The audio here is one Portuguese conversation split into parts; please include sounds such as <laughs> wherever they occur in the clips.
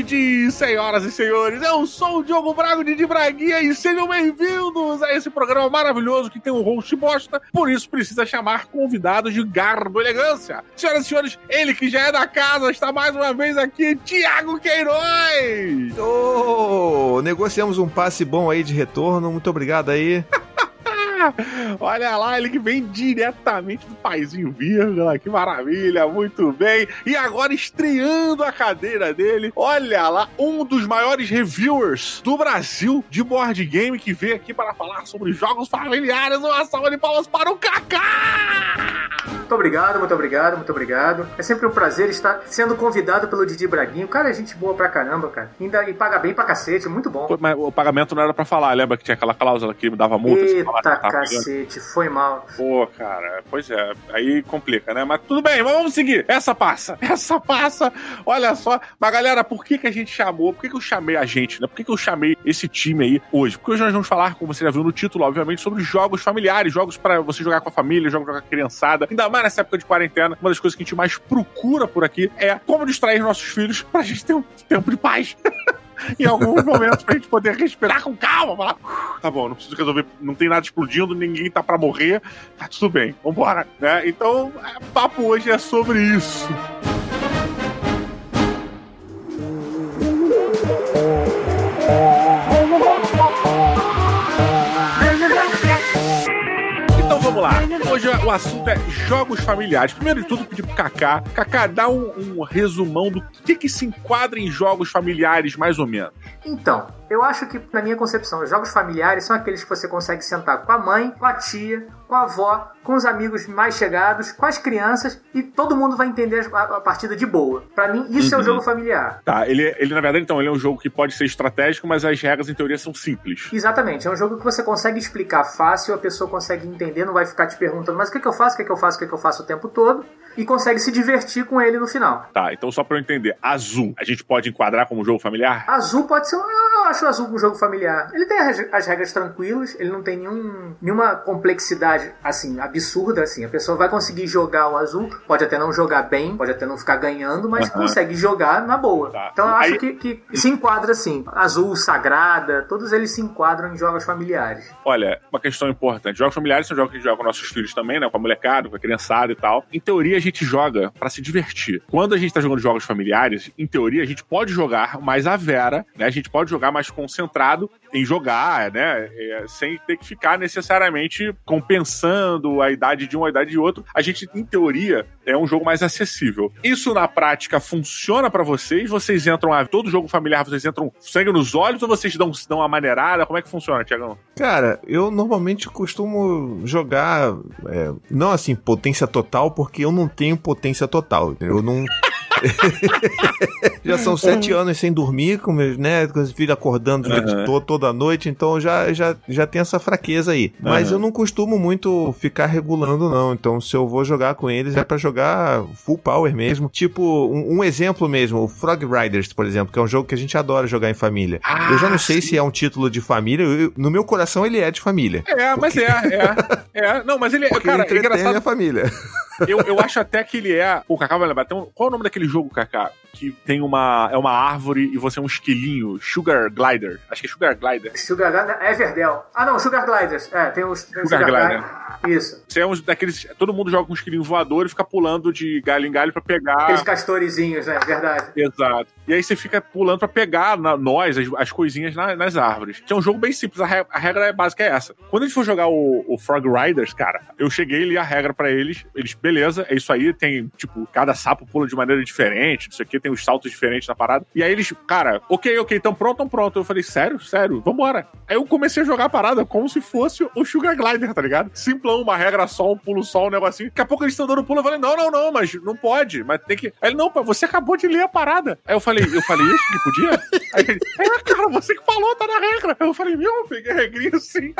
de Senhoras e Senhores. Eu sou o Diogo Brago de Braguinha e sejam bem-vindos a esse programa maravilhoso que tem um host bosta, por isso precisa chamar convidados de garbo e elegância. Senhoras e senhores, ele que já é da casa está mais uma vez aqui, Tiago Queiroz. Oh, negociamos um passe bom aí de retorno, muito obrigado aí. <laughs> <laughs> Olha lá, ele que vem diretamente do Paizinho Vírgula, que maravilha, muito bem. E agora estreando a cadeira dele, olha lá, um dos maiores reviewers do Brasil de board game que veio aqui para falar sobre jogos familiares. Uma salva de palmas para o Kaká! Muito obrigado, muito obrigado, muito obrigado. É sempre um prazer estar sendo convidado pelo Didi Braguinho. Cara, é gente boa pra caramba, cara. Ainda, e paga bem pra cacete, muito bom. Mas o pagamento não era pra falar, lembra que tinha aquela cláusula que me dava multa? Eita, cacete, foi mal. Pô, cara, pois é, aí complica, né? Mas tudo bem, mas vamos seguir. Essa passa, <laughs> essa passa. Olha só. Mas galera, por que, que a gente chamou? Por que, que eu chamei a gente, né? Por que, que eu chamei esse time aí hoje? Porque hoje nós vamos falar, como você já viu no título, obviamente, sobre jogos familiares, jogos para você jogar com a família, jogos jogar com a criançada. Ainda mais nessa época de quarentena, uma das coisas que a gente mais procura por aqui é como distrair nossos filhos pra gente ter um tempo de paz. <laughs> em alguns momentos pra gente poder respirar com calma. Falar, tá bom, não preciso resolver, não tem nada explodindo, ninguém tá pra morrer, tá tudo bem, vambora. Né? Então, é, papo hoje é sobre isso. O assunto é jogos familiares. Primeiro de tudo, pedir pro Kaká. Kaká, dá um, um resumão do que, que se enquadra em jogos familiares, mais ou menos. Então, eu acho que, na minha concepção, os jogos familiares são aqueles que você consegue sentar com a mãe, com a tia, com a avó, com os amigos mais chegados, com as crianças e todo mundo vai entender a, a partida de boa. Para mim, isso uhum. é um jogo familiar. Tá, ele, ele na verdade, então, ele é um jogo que pode ser estratégico, mas as regras, em teoria, são simples. Exatamente, é um jogo que você consegue explicar fácil, a pessoa consegue entender, não vai ficar te perguntando, mas o que, que eu faço, o que, que eu faço, o que, que eu faço o tempo todo, e consegue se divertir com ele no final. Tá, então só pra eu entender, azul, a gente pode enquadrar como jogo familiar? Azul pode ser, eu acho azul um jogo familiar. Ele tem as regras tranquilas, ele não tem nenhum, nenhuma complexidade, assim, absurda, assim. A pessoa vai conseguir jogar o azul, pode até não jogar bem, pode até não ficar ganhando, mas consegue jogar na boa. Tá. Então eu acho Aí... que, que se enquadra assim. Azul, Sagrada, todos eles se enquadram em jogos familiares. Olha, uma questão importante. Jogos familiares são jogos que a gente joga com nossos filhos também, né? Com a molecada, com a criançada e tal. Em teoria, a gente joga para se divertir. Quando a gente tá jogando jogos familiares, em teoria, a gente pode jogar mais a vera, né? A gente pode jogar mais concentrado em jogar, né? É, sem ter que ficar necessariamente compensando a idade de um, a idade de outro. A gente, em teoria, é um jogo mais acessível. Isso na prática funciona para vocês? Vocês entram a todo jogo familiar, vocês entram sangue nos olhos ou vocês dão, dão uma maneirada? Como é que funciona, Tiagão? Cara, eu normalmente costumo jogar, é, não assim, potência total, porque eu não tenho potência total. Eu não. <laughs> já são <laughs> sete anos sem dormir, com meus, né, com os filhos acordando uhum. todo, toda noite, então já, já, já tem essa fraqueza aí. Mas uhum. eu não costumo muito ficar regulando, não. Então, se eu vou jogar com eles, é para jogar full power mesmo. Tipo, um, um, exemplo mesmo, o Frog Riders, por exemplo, que é um jogo que a gente adora jogar em família. Ah, eu já não sei sim. se é um título de família, eu, no meu coração ele é de família. É, porque... mas é, é, é. Não, mas ele é, cara, é engraçado. a família. Eu, eu acho até que ele é. O Kaká vai lembrar. Então, qual é o nome daquele jogo, Kaká? Que tem uma. É uma árvore e você é um esquilinho. Sugar Glider. Acho que é Sugar Glider. Sugar Glider. É Everdell. Ah, não, Sugar Gliders. É, tem os. Tem Sugar, Sugar Glider. Glider. Isso. Você é um daqueles. Todo mundo joga com um esquilinho voador e fica pulando de galho em galho pra pegar. Aqueles castorezinhos, né? Verdade. Exato. E aí você fica pulando pra pegar na, nós, as, as coisinhas na, nas árvores. Que é um jogo bem simples. A, regra, a regra básica é essa. Quando a gente for jogar o, o Frog Riders, cara, eu cheguei e li a regra pra eles. Eles, beleza, é isso aí. Tem, tipo, cada sapo pula de maneira diferente. Não sei o que, tem os saltos diferentes na parada. E aí eles, cara, ok, ok, tão pronto, tão pronto. Eu falei, sério, sério, vambora. Aí eu comecei a jogar a parada como se fosse o Sugar Glider, tá ligado? Simplão, uma regra só, um pulo só, um negocinho. Daqui a pouco eles estão dando pulo. Eu falei, não, não, não, mas não pode. Mas tem que. Aí ele, não, você acabou de ler a parada. Aí eu falei, eu falei isso que podia? <laughs> Aí ele, é, cara, você que falou, tá na regra. Eu falei, meu, eu peguei a regrinha assim.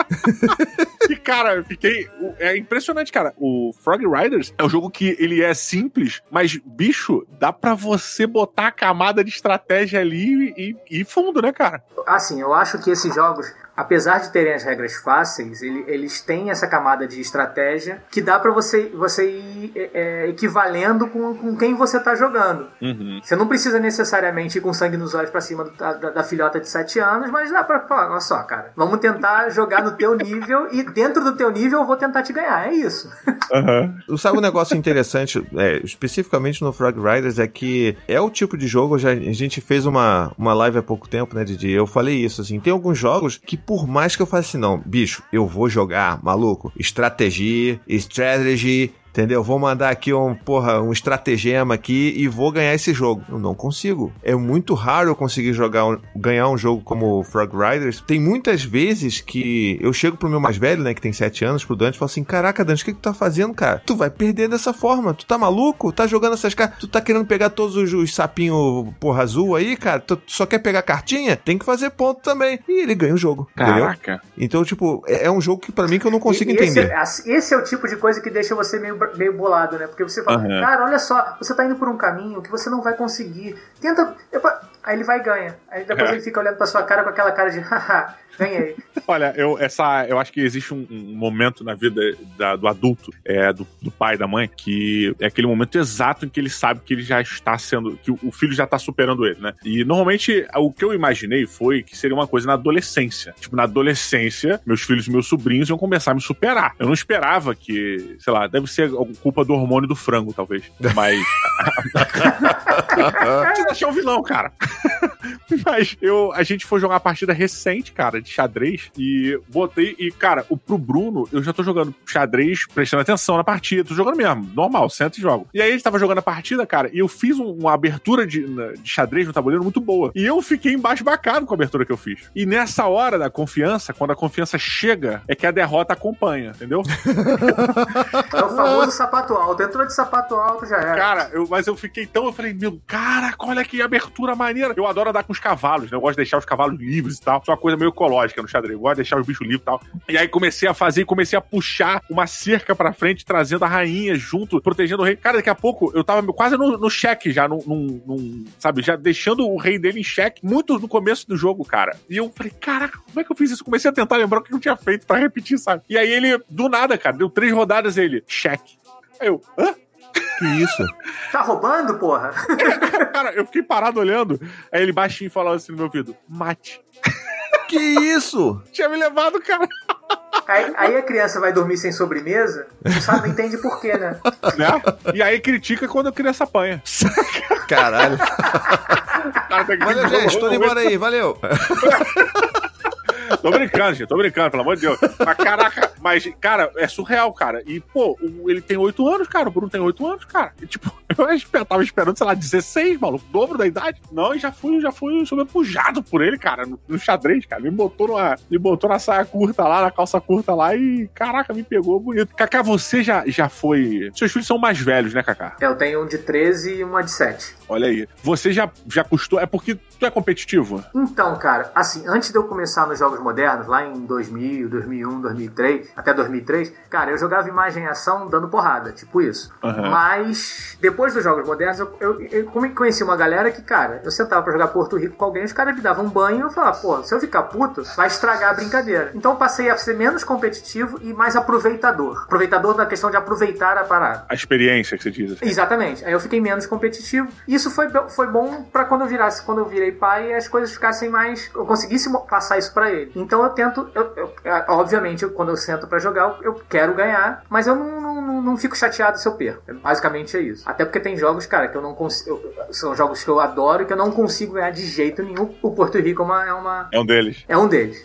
<laughs> e, cara, eu fiquei. É impressionante, cara. O Frog Riders é um jogo que ele é simples, mas, bicho, dá pra você botar a camada de estratégia ali e, e fundo, né, cara? Assim, eu acho que esses jogos apesar de terem as regras fáceis, ele, eles têm essa camada de estratégia que dá para você, você ir é, é, equivalendo com, com quem você tá jogando. Uhum. Você não precisa necessariamente ir com sangue nos olhos para cima da, da, da, filhota de 7 anos, mas dá pra falar, olha só, cara, vamos tentar jogar no teu nível e dentro do teu nível eu vou tentar te ganhar. É isso. Uhum. Sabe um negócio interessante, é, especificamente no Frog Riders, é que é o tipo de jogo, já, a gente fez uma, uma live há pouco tempo, né, Didi? Eu falei isso, assim, tem alguns jogos que por mais que eu faça assim, não, bicho, eu vou jogar, maluco, estratégia, strategy, Entendeu? Vou mandar aqui um, porra, um estratagema aqui e vou ganhar esse jogo. Eu não consigo. É muito raro eu conseguir jogar um, ganhar um jogo como Frog Riders. Tem muitas vezes que eu chego pro meu mais velho, né, que tem 7 anos, pro Dante, e falo assim: Caraca, Dante, o que, que tu tá fazendo, cara? Tu vai perder dessa forma. Tu tá maluco? Tá jogando essas cartas. Tu tá querendo pegar todos os, os sapinhos, porra, azul aí, cara? Tu só quer pegar cartinha? Tem que fazer ponto também. E ele ganha o jogo. Caraca. Entendeu? Então, tipo, é, é um jogo que para mim que eu não consigo e, entender. Esse, é, esse é o tipo de coisa que deixa você meio meio bolado, né? Porque você fala, uhum. cara, olha só, você tá indo por um caminho que você não vai conseguir. Tenta. Aí ele vai e ganha. Aí depois é. ele fica olhando pra sua cara com aquela cara de haha, ganhei. <laughs> Olha, eu, essa, eu acho que existe um, um momento na vida da, do adulto, é, do, do, pai, da mãe, que é aquele momento exato em que ele sabe que ele já está sendo. que o filho já está superando ele, né? E normalmente o que eu imaginei foi que seria uma coisa na adolescência. Tipo, na adolescência, meus filhos e meus sobrinhos iam começar a me superar. Eu não esperava que, sei lá, deve ser culpa do hormônio do frango, talvez. Mas. <laughs> Precisa achar um vilão, cara. <laughs> Mas eu, a gente foi jogar uma partida recente, cara, de xadrez. E botei. E, cara, o, pro Bruno, eu já tô jogando xadrez, prestando atenção na partida. Tô jogando mesmo, normal, sento e jogo. E aí ele tava jogando a partida, cara, e eu fiz um, uma abertura de, de, xadrez no tabuleiro muito boa. E eu fiquei embaixo bacana com a abertura que eu fiz. E nessa hora da confiança, quando a confiança chega, é que a derrota acompanha, entendeu? <laughs> é o famoso sapato alto. Entrou de sapato alto, já era. Cara, eu, mas eu fiquei tão. Eu falei, meu, cara, olha que abertura maneira. Eu adoro andar com os cavalos, né? Eu gosto de deixar os cavalos livres e tal. Isso é uma coisa meio ecológica no xadrez. Eu gosto de deixar os bichos livres e tal. E aí comecei a fazer, comecei a puxar uma cerca pra frente, trazendo a rainha junto, protegendo o rei. Cara, daqui a pouco eu tava quase no, no cheque já, num, num, sabe, já deixando o rei dele em cheque, muito no começo do jogo, cara. E eu falei, caraca, como é que eu fiz isso? Comecei a tentar lembrar o que eu tinha feito pra repetir, sabe? E aí ele, do nada, cara, deu três rodadas ele, cheque. Eu, hã? Que isso? Tá roubando, porra? <laughs> Cara, eu fiquei parado olhando. Aí ele baixinho falou assim no meu ouvido: mate. Que isso? Tinha me levado, cara. Aí, aí, a criança vai dormir sem sobremesa, não sabe, não entende por quê, né? né? E aí critica quando a criança apanha. <laughs> Caralho. Cara, valeu, gente, tô indo embora aí, valeu. <laughs> tô brincando, gente, tô brincando, pelo amor de Deus. Mas caraca, mas, cara, é surreal, cara. E, pô, ele tem oito anos, cara. O Bruno tem oito anos, cara. E, tipo, <laughs> eu tava esperando, sei lá, 16, maluco, dobro da idade. Não, e já fui, já fui sobrepujado por ele, cara, no, no, xadrez, cara. Me botou numa, me botou na saia curta lá, na calça curta lá e, caraca, me pegou bonito. Kaká, você já, já foi. Seus filhos são mais velhos, né, Kaká? Eu tenho um de 13 e uma de 7. Olha aí. Você já, já custou. É porque tu é competitivo? Então, cara, assim, antes de eu começar nos jogos modernos, lá em 2000, 2001, 2003, até 2003, cara, eu jogava imagem e ação dando porrada, tipo isso. Uhum. Mas depois dos jogos modernos, eu, eu, eu, conheci uma galera que, cara, eu sentava pra jogar Porto Rico com alguém, os caras me davam um banho e eu falava, pô, se eu ficar puto, vai estragar a brincadeira. Então eu passei a ser menos competitivo e mais aproveitador. Aproveitador na questão de aproveitar a parada. A experiência que você diz. Assim. Exatamente. Aí eu fiquei menos competitivo. Isso foi, foi bom para quando eu virasse, quando eu virei pai, as coisas ficassem mais. Eu conseguisse passar isso para ele. Então eu tento. Eu, eu, obviamente, eu, quando eu sento para jogar, eu, quero ganhar, mas eu não, não, não, fico chateado se eu perco. Basicamente é isso. Até porque tem jogos, cara, que eu não consigo. São jogos que eu adoro e que eu não consigo ganhar de jeito nenhum. O Porto Rico é uma. É, uma, é um deles. É um deles.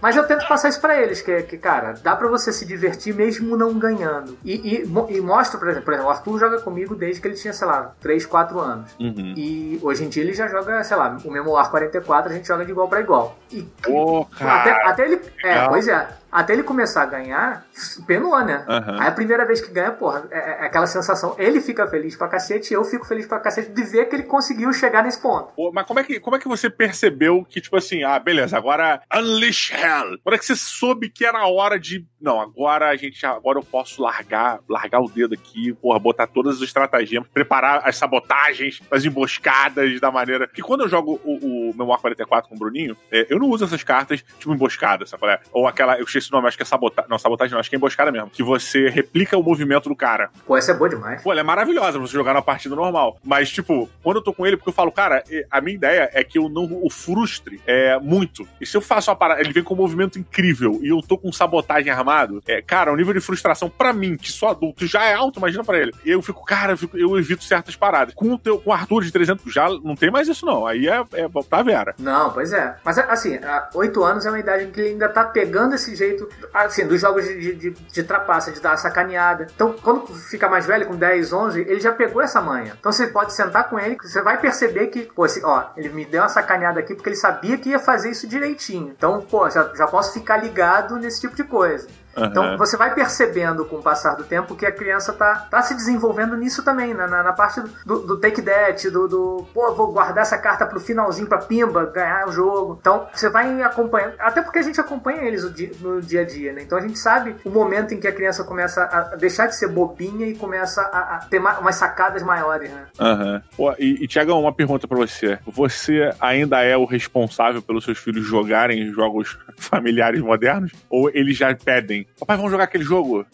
Mas eu tento passar isso pra eles, que, que cara, dá pra você se divertir mesmo não ganhando. E, e, e mostra, por exemplo, por exemplo, o Arthur joga comigo desde que ele tinha, sei lá, 3, 4 anos. Uhum. E hoje em dia ele já joga, sei lá, o mesmo Ar 44, a gente joga de igual pra igual. E, oh, até, até, ele. É, pois é. Até ele começar a ganhar, penou, né? Uhum. Aí a primeira vez que ganha, porra, é, é, aquela sensação. Ele fica feliz pra cacete, eu fico feliz pra cacete de ver que ele conseguiu chegar nesse ponto. Pô, mas como é, que, como é que você percebeu que, tipo assim, ah, beleza, agora Unleash Hell? Quando é que você soube que era a hora de. Não, agora a gente. Agora eu posso largar, largar o dedo aqui, porra, botar todas as estratagemas, preparar as sabotagens, as emboscadas da maneira. Que quando eu jogo o, o meu War 44 com o Bruninho, é, eu não uso essas cartas, tipo, emboscada, sabe? É? Ou aquela. Eu esqueci o nome, acho que é sabotagem. Não, sabotagem não, acho que é emboscada mesmo. Que você replica o movimento do cara. Pô, essa é boa demais. Pô, ela é maravilhosa pra você jogar na partida normal. Mas, tipo, quando eu tô com ele, porque eu falo, cara, a minha ideia é que eu não o frustre é, muito. E se eu faço uma parada, ele vem com um movimento incrível e eu tô com sabotagem armado, é, cara, o nível de frustração para mim, que sou adulto, já é alto, imagina para ele. E eu fico, cara, eu, fico, eu, evito certas paradas. Com o, teu, com o Arthur de 300, já não tem mais isso não. Aí é, é tá Vera. Não, pois é. Mas, assim, oito anos é uma idade em que ele ainda tá pegando esse jeito, assim, dos jogos de, de, de trapaça, de dar sacaneada. Então, quando fica mais velho, com 10, 11, ele já pegou essa manha. Então, você pode sentar com ele, você vai perceber que, pô, assim, ó, ele me deu uma sacaneada aqui porque ele sabia que ia fazer isso direitinho. Então, pô, já, já posso ficar ligado nesse tipo de coisa. Uhum. Então você vai percebendo com o passar do tempo que a criança tá, tá se desenvolvendo nisso também, na, na, na parte do, do, take that, do, do pô, vou guardar essa carta pro finalzinho pra Pimba ganhar o jogo. Então você vai acompanhando, até porque a gente acompanha eles no dia a dia, né? Então a gente sabe o momento em que a criança começa a deixar de ser bobinha e começa a, a ter umas sacadas maiores, né? Uhum. E, e Tiago, uma pergunta pra você. Você ainda é o responsável pelos seus filhos jogarem jogos <laughs> familiares modernos? Ou eles já pedem Papai, vamos jogar aquele jogo?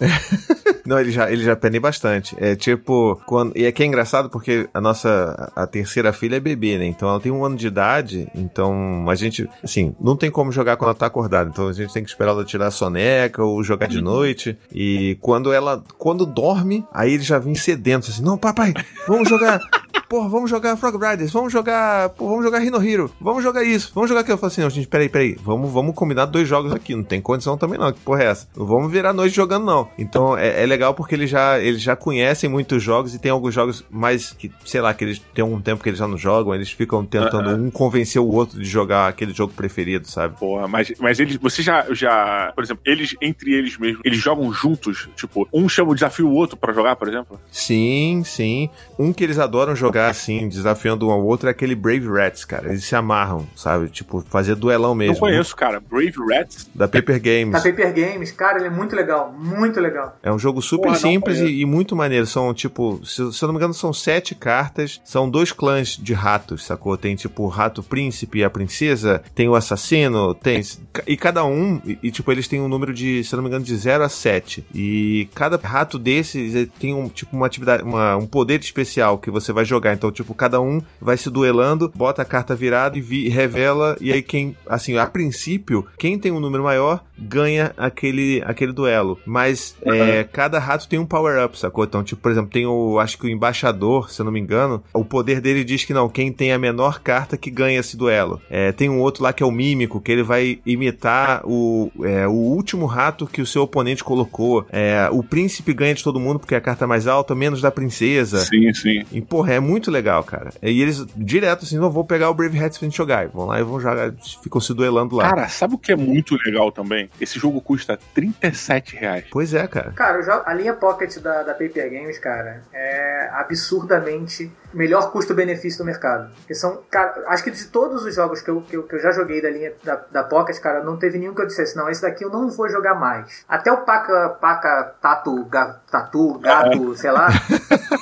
<laughs> Não, ele já, ele já penei bastante. É tipo, quando, e aqui é engraçado porque a nossa, a terceira filha é bebê, né? Então ela tem um ano de idade, então a gente, assim, não tem como jogar quando ela tá acordada. Então a gente tem que esperar ela tirar a soneca ou jogar de noite. E quando ela, quando dorme, aí ele já vem sedento, assim, não, papai, vamos jogar <laughs> porra, vamos jogar Frog Riders, vamos jogar, pô, vamos jogar Rhino Hero, vamos jogar isso, vamos jogar aquilo. Eu falo assim, não, gente, peraí, peraí, vamos, vamos combinar dois jogos aqui, não tem condição também não, que porra é essa? Não vamos virar noite jogando não. Então é, é, legal porque eles já, eles já conhecem muitos jogos e tem alguns jogos mais que, sei lá, que eles têm um tempo que eles já não jogam, eles ficam tentando uh um convencer o outro de jogar aquele jogo preferido, sabe? Porra, mas, mas eles, você já, já, por exemplo, eles, entre eles mesmos, eles jogam juntos, tipo, um chama o desafio o outro para jogar, por exemplo? Sim, sim. Um que eles adoram jogar assim, desafio desafiando um ao outro é aquele Brave Rats, cara. Eles se amarram, sabe? Tipo, fazer duelão mesmo. Não conheço, cara. Brave Rats? Da Paper Games. Da Paper Games, cara, ele é muito legal. Muito legal. É um jogo super Porra, simples e, e, muito maneiro. São, tipo, se, se, eu não me engano, são sete cartas. São dois clãs de ratos, sacou? Tem, tipo, o rato príncipe e a princesa. Tem o assassino. Tem. E cada um, e, e tipo, eles têm um número de, se eu não me engano, de 0 a 7. E cada rato desses tem um, tipo, uma atividade, uma, um poder especial que você vai jogar. Então, tipo, cada um um vai se duelando, bota a carta virada e vi, revela, e aí quem, assim, a princípio, quem tem um número maior ganha aquele, aquele duelo. Mas uhum. é, cada rato tem um power-up, sacou? Então, tipo, por exemplo, tem o, acho que o embaixador, se eu não me engano, o poder dele diz que não, quem tem a menor carta que ganha esse duelo. É, tem um outro lá que é o mímico, que ele vai imitar o, é, o último rato que o seu oponente colocou. É, o príncipe ganha de todo mundo porque é a carta mais alta, menos da princesa. Sim, sim. E, porra, é muito legal, cara. E eles, direto assim, não vou pegar o Brave Hats pra gente jogar. E vão lá e vão jogar, ficam se duelando lá. Cara, sabe o que é muito legal também? Esse jogo custa 37 reais. Pois é, cara. Cara, a linha Pocket da, da Paper Games, cara, é absurdamente melhor custo-benefício do mercado. Que são, cara, acho que de todos os jogos que eu, que eu, que eu já joguei da linha da, da Pocket, cara, não teve nenhum que eu dissesse, não, esse daqui eu não vou jogar mais. Até o Paca, Paca Tatu, ga, Tatu, Gato, é. sei lá. <laughs>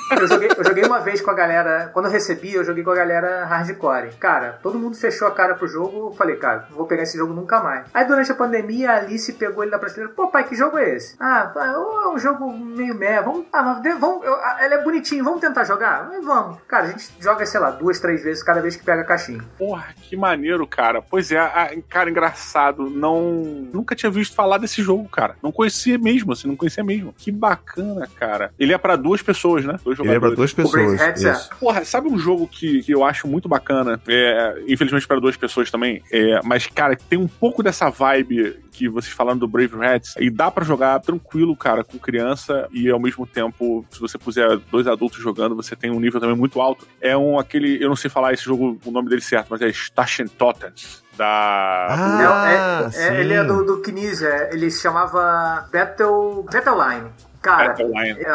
Eu joguei, eu joguei uma vez com a galera, quando eu recebi, eu joguei com a galera hardcore. Cara, todo mundo fechou a cara pro jogo, eu falei, cara, não vou pegar esse jogo nunca mais. Aí durante a pandemia, a Alice pegou ele da prateleira, pô, pai, que jogo é esse? Ah, é um jogo meio meh, vamos, ah, vamos, eu, ele é bonitinho, vamos tentar jogar? Vamos. Cara, a gente joga, sei lá, duas, três vezes cada vez que pega a caixinha. Porra, que maneiro, cara. Pois é, a, cara, engraçado. Não. Nunca tinha visto falar desse jogo, cara. Não conhecia mesmo, assim, não conhecia mesmo. Que bacana, cara. Ele é para duas pessoas, né? Dois Ele é pra duas pessoas. É. Porra, sabe um jogo que, que eu acho muito bacana? É, infelizmente para duas pessoas também. É, mas, cara, tem um pouco dessa vibe que vocês falando do Brave Rats, e dá para jogar tranquilo, cara, com criança, e ao mesmo tempo, se você puser dois adultos jogando, você tem um nível também muito alto. É um aquele, eu não sei falar esse jogo, o nome dele certo, mas é Stachen Totens Da. Ah, é, é, ele é do, do Kinesia, ele se chamava Battle, Battleline. Cara,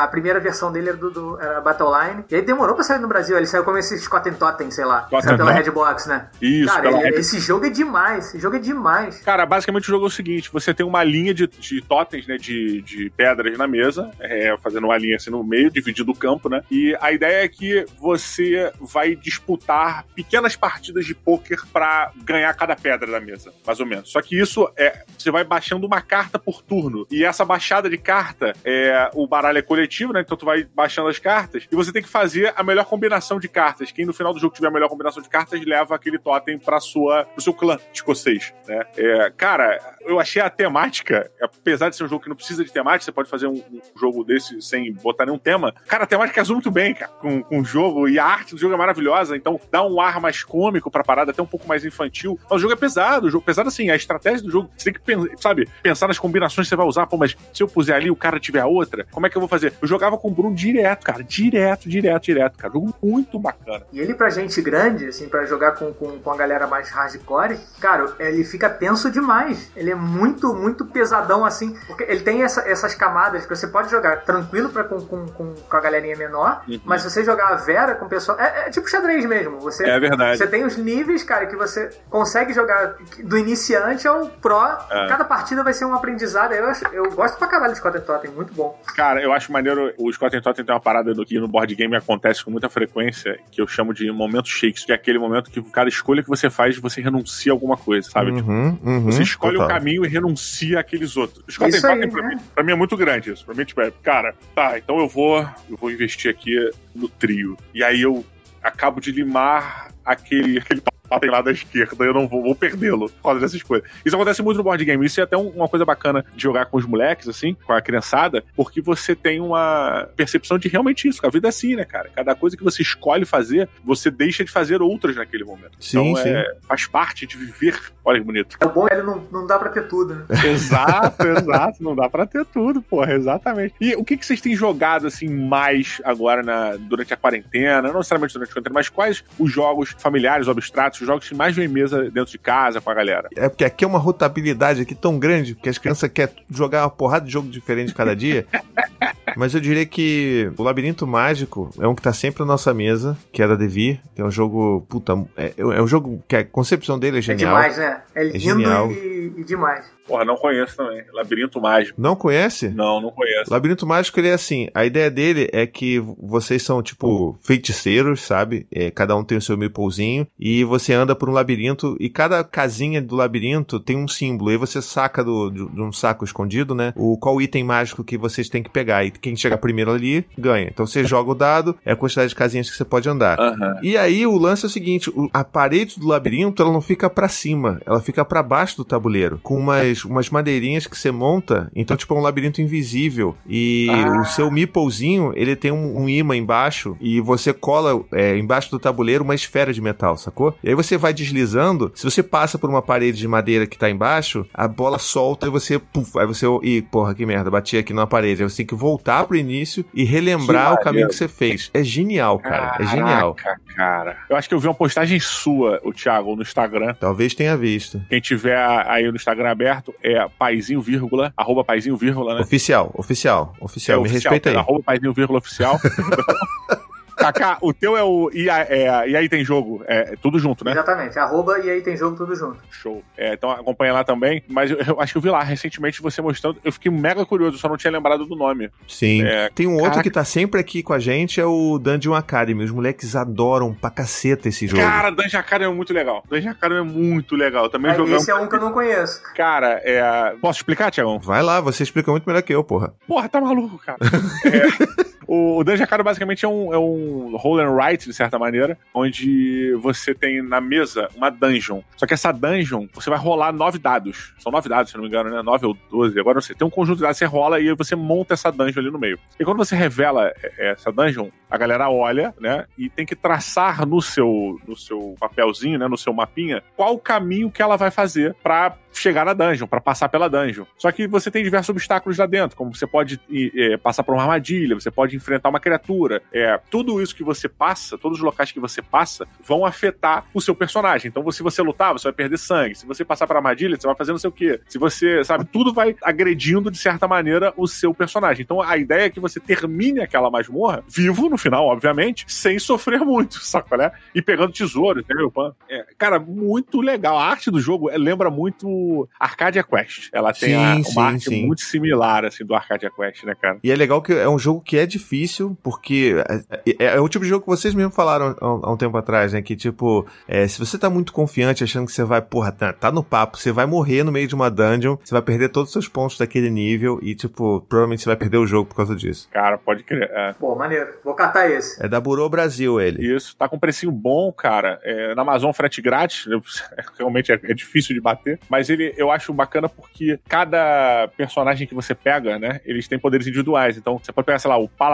a primeira versão dele era do, do era Battleline. E aí demorou pra sair no Brasil. Ele saiu como esse Scott Totem, sei lá. Saiu pela Redbox, né? Isso, Cara, ele, esse jogo é demais. Esse jogo é demais. Cara, basicamente o jogo é o seguinte: você tem uma linha de, de totens, né? De, de pedras na mesa, é, fazendo uma linha assim no meio, dividindo o campo, né? E a ideia é que você vai disputar pequenas partidas de pôquer pra ganhar cada pedra da mesa, mais ou menos. Só que isso é. Você vai baixando uma carta por turno. E essa baixada de carta é o baralho é coletivo, né? Então tu vai baixando as cartas e você tem que fazer a melhor combinação de cartas. Quem no final do jogo tiver a melhor combinação de cartas leva aquele totem para sua pro seu clã escocês, né? É, cara, eu achei a temática, apesar de ser um jogo que não precisa de temática, você pode fazer um, um jogo desse sem botar nenhum tema. Cara, a temática casou muito bem, cara, com, com o jogo e a arte do jogo é maravilhosa, então dá um ar mais cômico pra parada, até um pouco mais infantil. Mas o jogo é pesado, o jogo pesado assim, a estratégia do jogo, você tem que, sabe, pensar nas combinações que você vai usar. Pô, mas se eu puser ali, o cara tiver outra, outra. Como é que eu vou fazer? Eu jogava com o Bruno direto, cara. Direto, direto, direto, cara. Jogo muito bacana. E ele, pra gente grande, assim, pra jogar com, com, com a galera mais hardcore, cara, ele fica tenso demais. Ele é muito, muito pesadão, assim. Porque ele tem essa, essas camadas que você pode jogar tranquilo pra, com, com, com, a galerinha menor, uhum. mas se você jogar a Vera com o pessoal. É, é, tipo xadrez mesmo. Você, é verdade. Você tem os níveis, cara, que você consegue jogar do iniciante ao pro. É. Cada partida vai ser um aprendizado. Eu, acho, eu gosto pra caralho de Squad Totem, muito bom. Cara, eu acho maneiro. O Scott Totten tem uma parada do que no board game acontece com muita frequência, que eu chamo de momento shakes, que é aquele momento que cada escolha que você faz, você renuncia a alguma coisa, sabe? Uhum, tipo, uhum, você escolhe o um caminho e renuncia àqueles outros. O Scott Totten, pra, né? mim, pra mim, é muito grande isso. Pra mim, tipo, é, cara, tá, então eu vou, eu vou investir aqui no trio. E aí eu acabo de limar aquele, aquele tem lá da esquerda, eu não vou, vou perdê-lo por causa dessas coisas. Isso acontece muito no board game. Isso é até uma coisa bacana de jogar com os moleques, assim, com a criançada, porque você tem uma percepção de realmente isso. A vida é assim, né, cara? Cada coisa que você escolhe fazer, você deixa de fazer outras naquele momento. Sim, então, sim. É, faz parte de viver. Olha que bonito. É bom, ele não, não dá pra ter tudo, né? <laughs> Exato, exato. Não dá pra ter tudo, porra, exatamente. E o que, que vocês têm jogado, assim, mais agora na, durante a quarentena? Não necessariamente durante a quarentena, mas quais os jogos familiares, abstratos, os jogos que mais vem mesa dentro de casa com a galera. É porque aqui é uma rotabilidade aqui tão grande, porque as crianças querem jogar uma porrada de jogo diferente cada dia. <laughs> Mas eu diria que o Labirinto Mágico é um que tá sempre na nossa mesa, que é da Devir, que é um jogo, puta, é, é um jogo que a concepção dele é genial. É demais, né? É lindo é genial. E, e demais. Porra, não conheço também. Labirinto Mágico. Não conhece? Não, não conheço. Labirinto Mágico, ele é assim, a ideia dele é que vocês são, tipo, feiticeiros, sabe? É, cada um tem o seu meeplezinho, e você anda por um labirinto, e cada casinha do labirinto tem um símbolo, e aí você saca do, de, de um saco escondido, né? O qual item mágico que vocês têm que pegar, e quem chegar primeiro ali, ganha. Então você joga o dado, é a quantidade de casinhas que você pode andar. Uhum. E aí o lance é o seguinte, a parede do labirinto, ela não fica para cima, ela fica para baixo do tabuleiro, com umas umas, madeirinhas que você monta, então, tipo, é um labirinto invisível. E ah. o seu meeplezinho, ele tem um, um imã embaixo e você cola é, embaixo do tabuleiro uma esfera de metal, sacou? E aí você vai deslizando, se você passa por uma parede de madeira que tá embaixo, a bola solta e você, puf, aí você, ih, porra, que merda, bati aqui numa parede. Aí você tem que voltar pro início e relembrar o caminho que você fez. É genial, cara, Caraca, é genial. cara. Eu acho que eu vi uma postagem sua, o Thiago, no Instagram. Talvez tenha visto. Quem tiver aí no Instagram aberto, é paizinho, vírgula, arroba paizinho, vírgula, né? Oficial, oficial, oficial. É, Me oficial, respeita aí. Arroba paizinho, vírgula, oficial. <laughs> Kaká, o teu é o. E, é, e aí tem jogo. É, é, tudo junto, né? Exatamente. Arroba e aí tem jogo tudo junto. Show. É, então acompanha lá também. Mas eu, eu, acho que eu vi lá recentemente você mostrando. Eu fiquei mega curioso, só não tinha lembrado do nome. Sim. É, tem um caraca. outro que tá sempre aqui com a gente, é o Dungeon Academy. Os moleques adoram pra caceta esse jogo. Cara, Dungeon Academy é muito legal. Dungeon Academy é muito legal. Também jogamos. Esse é um que eu não conheço. Cara, é. Posso explicar, Tiagão? Vai lá, você explica muito melhor que eu, porra. Porra, tá maluco, cara. <laughs> é. O Dungeon Academy basicamente é um, é um roll and write, de certa maneira, onde você tem na mesa uma dungeon. Só que essa dungeon, você vai rolar nove dados. São nove dados, se não me engano, né? Nove ou doze. Agora você tem um conjunto de dados, você rola e você monta essa dungeon ali no meio. E quando você revela é, essa dungeon, a galera olha, né? E tem que traçar no seu, no seu papelzinho, né? No seu mapinha, qual o caminho que ela vai fazer para chegar na dungeon, para passar pela dungeon. Só que você tem diversos obstáculos lá dentro, como você pode é, passar por uma armadilha, você pode enfrentar uma criatura. É, tudo isso que você passa, todos os locais que você passa, vão afetar o seu personagem. Então, se você lutar, você vai perder sangue. Se você passar pra armadilha, você vai fazer não sei o quê. Se você, sabe, tudo vai agredindo de certa maneira o seu personagem. Então, a ideia é que você termine aquela masmorra vivo no final, obviamente, sem sofrer muito, <laughs> saco, né? E pegando tesouro, entendeu? É, cara, muito legal. A arte do jogo é, lembra muito Arcadia Quest. Ela tem sim, a, uma sim, arte sim. muito similar, assim, do Arcadia Quest, né, cara? E é legal que é um jogo que é difícil, porque é, é, é o tipo de jogo que vocês mesmo falaram há, há um tempo atrás, né? Que, tipo, é, se você tá muito confiante, achando que você vai, porra, tá, tá no papo, você vai morrer no meio de uma dungeon, você vai perder todos os seus pontos daquele nível e, tipo, provavelmente você vai perder o jogo por causa disso. Cara, pode crer. É. Pô, maneiro. Vou catar esse. É da Burô Brasil ele. Isso, tá com um precinho bom, cara. É, na Amazon frete grátis, <laughs> realmente é, é, difícil de bater, mas ele eu acho bacana porque cada personagem que você pega, né, eles têm poderes individuais. Então, você pode pegar, sei lá, o Paladino.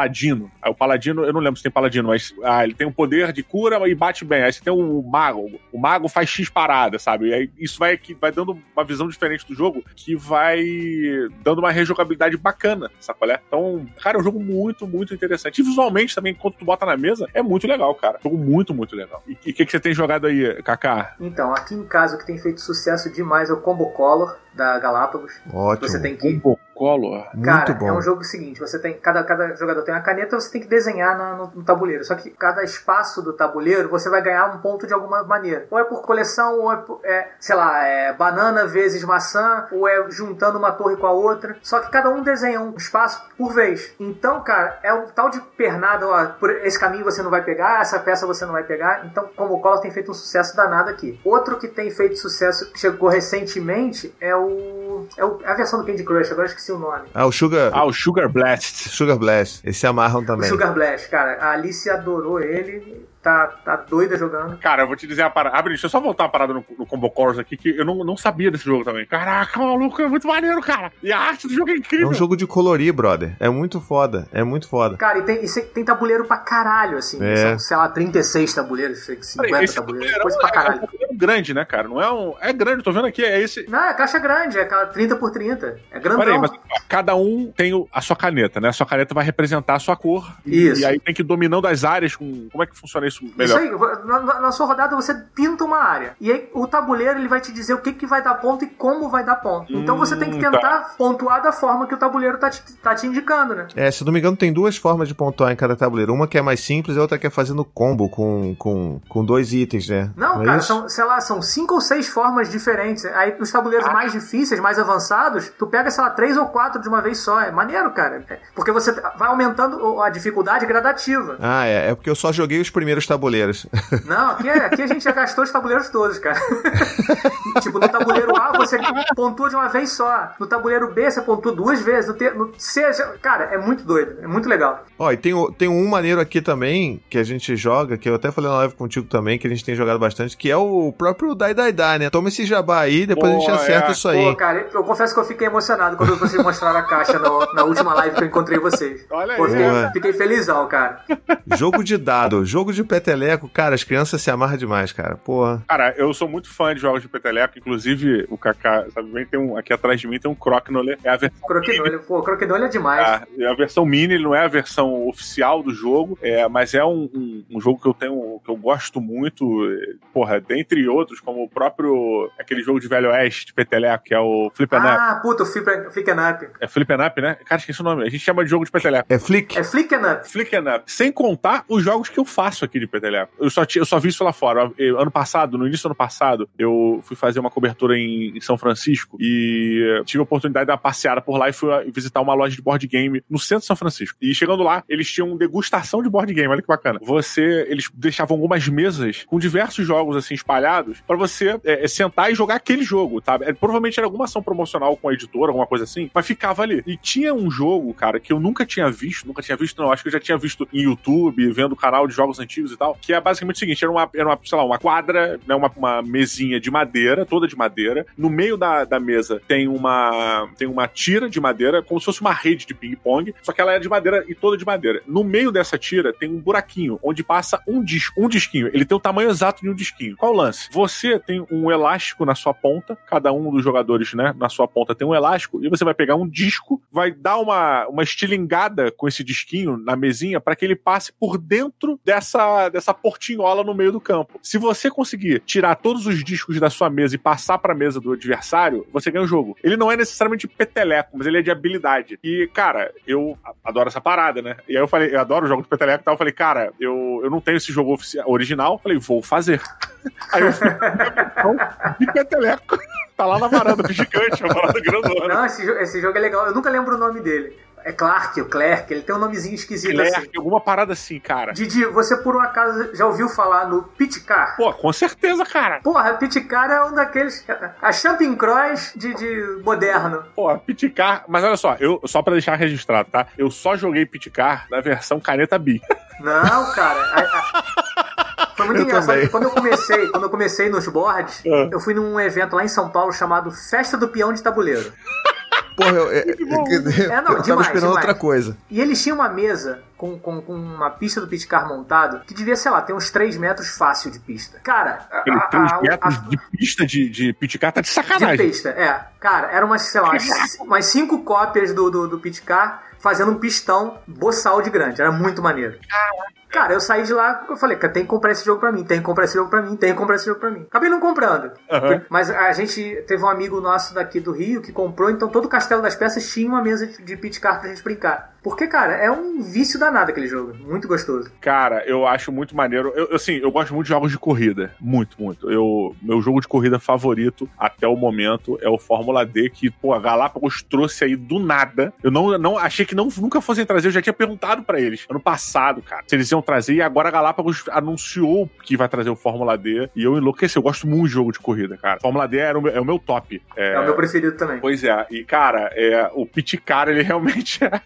Aí, o Paladino, eu não lembro se tem Paladino, mas ah, ele tem um poder de cura e bate bem. Aí você tem o Mago. O Mago faz X parada, sabe? E aí isso vai, vai dando uma visão diferente do jogo que vai dando uma rejogabilidade bacana, sabe qual é? Então, cara, é um jogo muito, muito interessante. E visualmente também, quando tu bota na mesa, é muito legal, cara. Jogo muito, muito legal. E o que, que, você tem jogado aí, Kaká? Então, aqui em casa o que tem feito sucesso demais é o Combo Color da Galápagos. Ótimo. Você tem que. Combo Color. Cara, Muito bom. é um jogo seguinte: você tem. Cada, cada jogador tem uma caneta, você tem que desenhar na, no, no, tabuleiro. Só que cada espaço do tabuleiro você vai ganhar um ponto de alguma maneira. Ou é por coleção, ou é, por, é sei lá, é banana vezes maçã, ou é juntando uma torre com a outra. Só que cada um desenha um espaço por vez. Então, cara, é um tal de pernada, ó, por esse caminho você não vai pegar, essa peça você não vai pegar. Então, como o Color tem feito um sucesso danado aqui. Outro que tem feito sucesso, que chegou recentemente, é o. É, o, é a versão do Candy Crush, agora esqueci esqueci o nome. Ah, o Sugar. Ah, o Sugar Blast. Sugar Blast. Eles se amarram também. O Sugar Blast, cara. A Alice adorou ele tá, tá doida jogando. Cara, eu vou te dizer a parada. Abre, deixa eu só voltar a parada no, no Combo Colors aqui, que eu não, não sabia desse jogo também. Caraca, maluco, é muito maneiro, cara. E a arte do jogo é incrível. É um jogo de colorir, brother. É muito foda. É muito foda. Cara, e tem, e tem tabuleiro pra caralho, assim. É. São, sei lá, 36 tabuleiros, 50 esse tabuleiros. Coisa pra caralho. É, é um grande, né, cara? Não é um. É grande, tô vendo aqui. É esse. Não, é caixa grande, é 30 por 30. É grandão. Peraí, mas cada um tem a sua caneta, né? A sua caneta vai representar a sua cor. Isso. E aí tem que ir dominando as áreas com. Como é que funciona isso melhor? Isso aí, na, na, sua rodada você pinta uma área. E aí o tabuleiro ele vai te dizer o que, que vai dar ponto e como vai dar ponto. Então hum, você tem que hum, tentar tá. pontuar da forma que o tabuleiro tá te, tá te indicando, né? É, se não me engano, tem duas formas de pontuar em cada tabuleiro. Uma que é mais simples e a outra que é fazendo combo com, com, com dois itens, né? Não, não é cara, são, sei lá, são cinco ou seis formas diferentes. Aí os tabuleiros ah. mais difíceis, mais avançados, tu pega, sei lá, três ou quatro de uma vez só. É maneiro, cara. É, porque você vai aumentando a dificuldade gradativa. Ah, é. É porque eu só joguei os primeiros tabuleiros. <laughs> Não, aqui, é, aqui a gente já gastou os tabuleiros todos, cara. <laughs> tipo, no tabuleiro A você pontua de uma vez só. No tabuleiro B você pontua duas vezes. No, te, no C, cara, é muito doido. É muito legal. Ó, e tem, tem um maneiro aqui também que a gente joga, que eu até falei na live contigo também, que a gente tem jogado bastante, que é o próprio Dai Dai Dai, né? Toma esse jabá aí, depois Pô, a gente acerta é. isso aí. Pô, cara, eu confesso que eu fiquei emocionado quando vocês mostraram a caixa no, na última live que eu encontrei vocês. Olha aí. Pô, fiquei, fiquei felizão, cara. Jogo de dado, jogo de peteleco, cara, as crianças se amarram demais, cara. Porra. Cara, eu sou muito fã de jogos de peteleco, inclusive o Kaká, sabe bem, tem um, aqui atrás de mim tem um Crocknoller, é a versão... Pô, Crocknoller é demais. É, é a versão mini, ele não é a versão oficial do jogo, é, mas é um, um, um, jogo que eu tenho, que eu gosto muito, porra, dentre outros, como o próprio, aquele jogo de Velho Oeste, de peteleco, que é o Flip and Up. Ah, puta, o Flip, and Up. É Flip and Up, né? Cara, esqueci o nome, a gente chama de jogo de peteleco. É Flick? É Flick and Up. Flick and Up. Sem contar os jogos que eu faço aqui de peteleco. Eu só, eu só vi isso lá fora. Ano passado, no início do ano passado, eu fui fazer uma cobertura em, em São Francisco e tive a oportunidade de dar uma passeada por lá e fui visitar uma loja de board game no centro de São Francisco. E chegando lá, eles tinham degustação de board game, olha que bacana. Você, eles deixavam algumas mesas com diversos jogos assim espalhados para você é, é, sentar e jogar aquele jogo, tá? É, provavelmente era alguma ação promocional com a editora, alguma coisa assim, mas ficava ali. E tinha um jogo, cara, que eu nunca tinha visto, nunca tinha visto, não, acho que eu já tinha visto em YouTube, vendo canal de jogos antigos e tal, que é basicamente o seguinte, era uma, era uma sei lá, uma quadra, né, uma, uma mesinha de madeira, toda de madeira. No meio da, da mesa tem uma tem uma tira de madeira, como se fosse uma rede de ping-pong, só que ela é de madeira e toda de madeira. No meio dessa tira tem um buraquinho onde passa um disco, um disquinho. Ele tem o tamanho exato de um disquinho. Qual o lance? Você tem um elástico na sua ponta, cada um dos jogadores, né, na sua ponta tem um elástico, e você vai pegar um disco, vai dar uma, uma estilingada com esse disquinho na mesinha para que ele passe por dentro dessa, dessa portinhola no meio do campo. Se você conseguir tirar todos os discos da sua mesa e passar para a mesa do adversário, você ganha o jogo. Ele não é necessariamente peteleco, mas ele é de habilidade. E, cara, eu adoro essa parada, né? E aí eu falei, eu adoro o jogo de peteleco e tal. Eu falei, cara, eu, eu não tenho esse jogo original. falei, vou fazer. <laughs> Aí eu fui de peteleco. <laughs> Tá lá na varanda, gigante, a varanda grandona. Não, esse, esse jogo é legal. Eu nunca lembro o nome dele. É Clark, o Clerk, ele tem um nomezinho esquisito Clerk, assim. alguma parada assim, cara. Didi, você por um acaso já ouviu falar no Pitcar? Pô, com certeza, cara. Porra, Pitcar é um daqueles. A Champing Cross de, de moderno. Pô, Pitcar. Mas olha só, eu, só pra deixar registrado, tá? Eu só joguei Pitcar na versão caneta B. Não, cara. A, a... Foi muito Eu engraçado. também. Quando eu comecei, quando eu comecei nos boards, Ah. eu fui num evento lá em São Paulo chamado Festa do Peão de Tabuleiro. Porra, eu, eu, É, <laughs> eu, não, eu tava demais, esperando demais. outra coisa. E eles tinham uma mesa com, com, com uma pista do Pitcar montado que devia, sei lá, ter uns 3 metros fácil de pista. Cara, a, a, 3 a- metros a- de pista de, de Pitcar tá de de sacanagem. pista, é. Cara, eram umas, sei lá, umas, umas cinco cópias do, do, do Pitcar fazendo um pistão boçal de grande. Era muito maneiro. Cara, eu saí de lá eu falei, cara, tem que comprar esse jogo pra mim, tem que comprar esse jogo pra mim, tem que comprar esse jogo pra mim. Acabei não comprando. Aham. Mas a gente teve um amigo nosso daqui do Rio que comprou, então todo o Castelo das Peças tinha uma mesa de Pitcar pra gente brincar. Porque, cara, é um vício danado aquele jogo. Muito gostoso. Cara, eu acho muito maneiro. Eu, assim, eu gosto muito de jogos de corrida. Muito, muito. Eu, meu jogo de corrida favorito até o momento é o Fórmula D, que, pô, a Galápagos trouxe aí do nada. Eu não, não achei que não, nunca fossem trazer, eu já tinha perguntado pra eles ano passado, cara, se eles iam trazer, e agora a Galápagos anunciou que vai trazer o Fórmula D, e eu enlouqueci. Eu gosto muito de jogo de corrida, cara. Fórmula D era o meu- é o meu top. É, É, o meu preferido também. Pois é, e cara, é, o Pitcar, ele realmente é.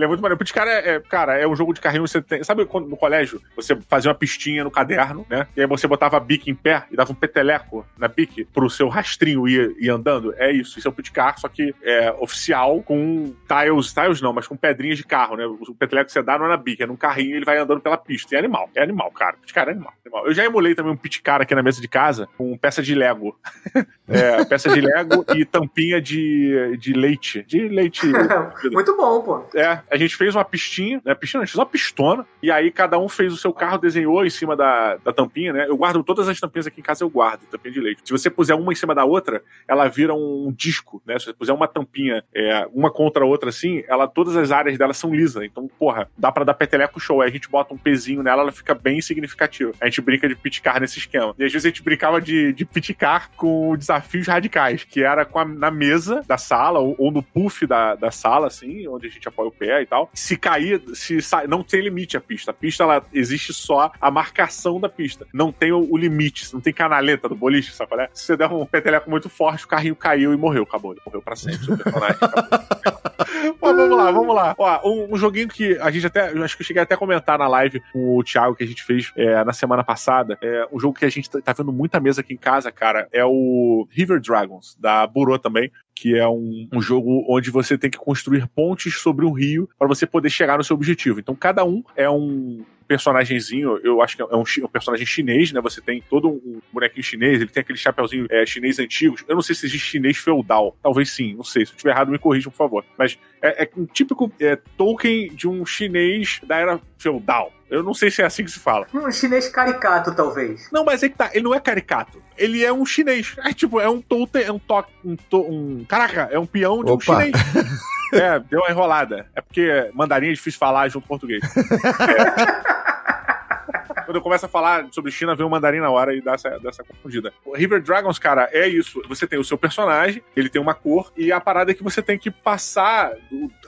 Ele é muito maneiro. O Pitcar é, é, cara, é um jogo de carrinho. Você tem, sabe quando no colégio você fazia uma pistinha no caderno, né? E aí você botava a bique em pé e dava um peteleco na bique pro seu rastrinho ir, ir andando? É isso. Isso é o Pitcar, só que é oficial com tiles, tiles não, mas com pedrinhas de carro, né? O peteleco que você dá não é na bique, é num carrinho e ele vai andando pela pista. E é animal, é animal, cara. Pitcar é animal, animal. Eu já emulei também um Pitcar aqui na mesa de casa com peça de Lego. <laughs> É, peça de Lego e tampinha de, de leite. De leite. <laughs> Muito bom, pô. É, a gente fez uma pistinha, né? Pistinha, a gente fez uma pistona, e aí cada um fez o seu carro, desenhou em cima da, da tampinha, né? Eu guardo todas as tampinhas aqui em casa, eu guardo, tampinha de leite. Se você puser uma em cima da outra, ela vira um disco, né? Se você puser uma tampinha, é, uma contra a outra assim, ela, todas as áreas dela são lisas. Então, porra, dá pra dar peteleco show. Aí a gente bota um pezinho nela, ela fica bem significativa. A gente brinca de pitcar nesse esquema. E às vezes a gente brincava de, de pitcar com desafios radicais, que era a- na mesa da sala, ou, ou no puff da, da sala, assim, onde a gente apoia o pé e tal. Se cair, se não tem limite a pista. A pista, ela existe só a marcação da pista. Não tem o, o limite, não tem canaleta do boliche, sabe é? Se você der um peteleco muito forte, o carrinho caiu e morreu, acabou. Ele morreu pra sempre, <laughs> vamos lá, vamos lá. Ó, um, um joguinho que a gente até. Acho que eu cheguei até a comentar na live com o Thiago que a gente fez é, na semana passada. É um jogo que a gente tá, tá vendo muita mesa aqui em casa, cara. É o River Dragons, da Burô também. Que é um, um jogo onde você tem que construir pontes sobre um rio para você poder chegar no seu objetivo. Então, cada um é um personagemzinho, eu acho que é um, um personagem chinês, né? Você tem todo um bonequinho chinês, ele tem aquele chapeuzinho é, chinês antigo. Eu não sei se existe chinês feudal. Talvez sim, não sei. Se eu estiver errado, me corrijam, por favor. Mas é, é um típico é, token de um chinês da era feudal. Eu não sei se é assim que se fala. Um chinês caricato, talvez. Não, mas é que tá, ele não é caricato. Ele é um chinês. É tipo, é um totem, é um toque, um, to, um. Caraca, é um peão de um Opa. chinês. <laughs> É, deu uma enrolada. É porque mandarim é difícil falar junto com português. É. <laughs> Quando eu começo a falar sobre China, vem o mandarim na hora e dá essa, dá essa confundida. O River Dragons, cara, é isso. Você tem o seu personagem, ele tem uma cor, e a parada é que você tem que passar,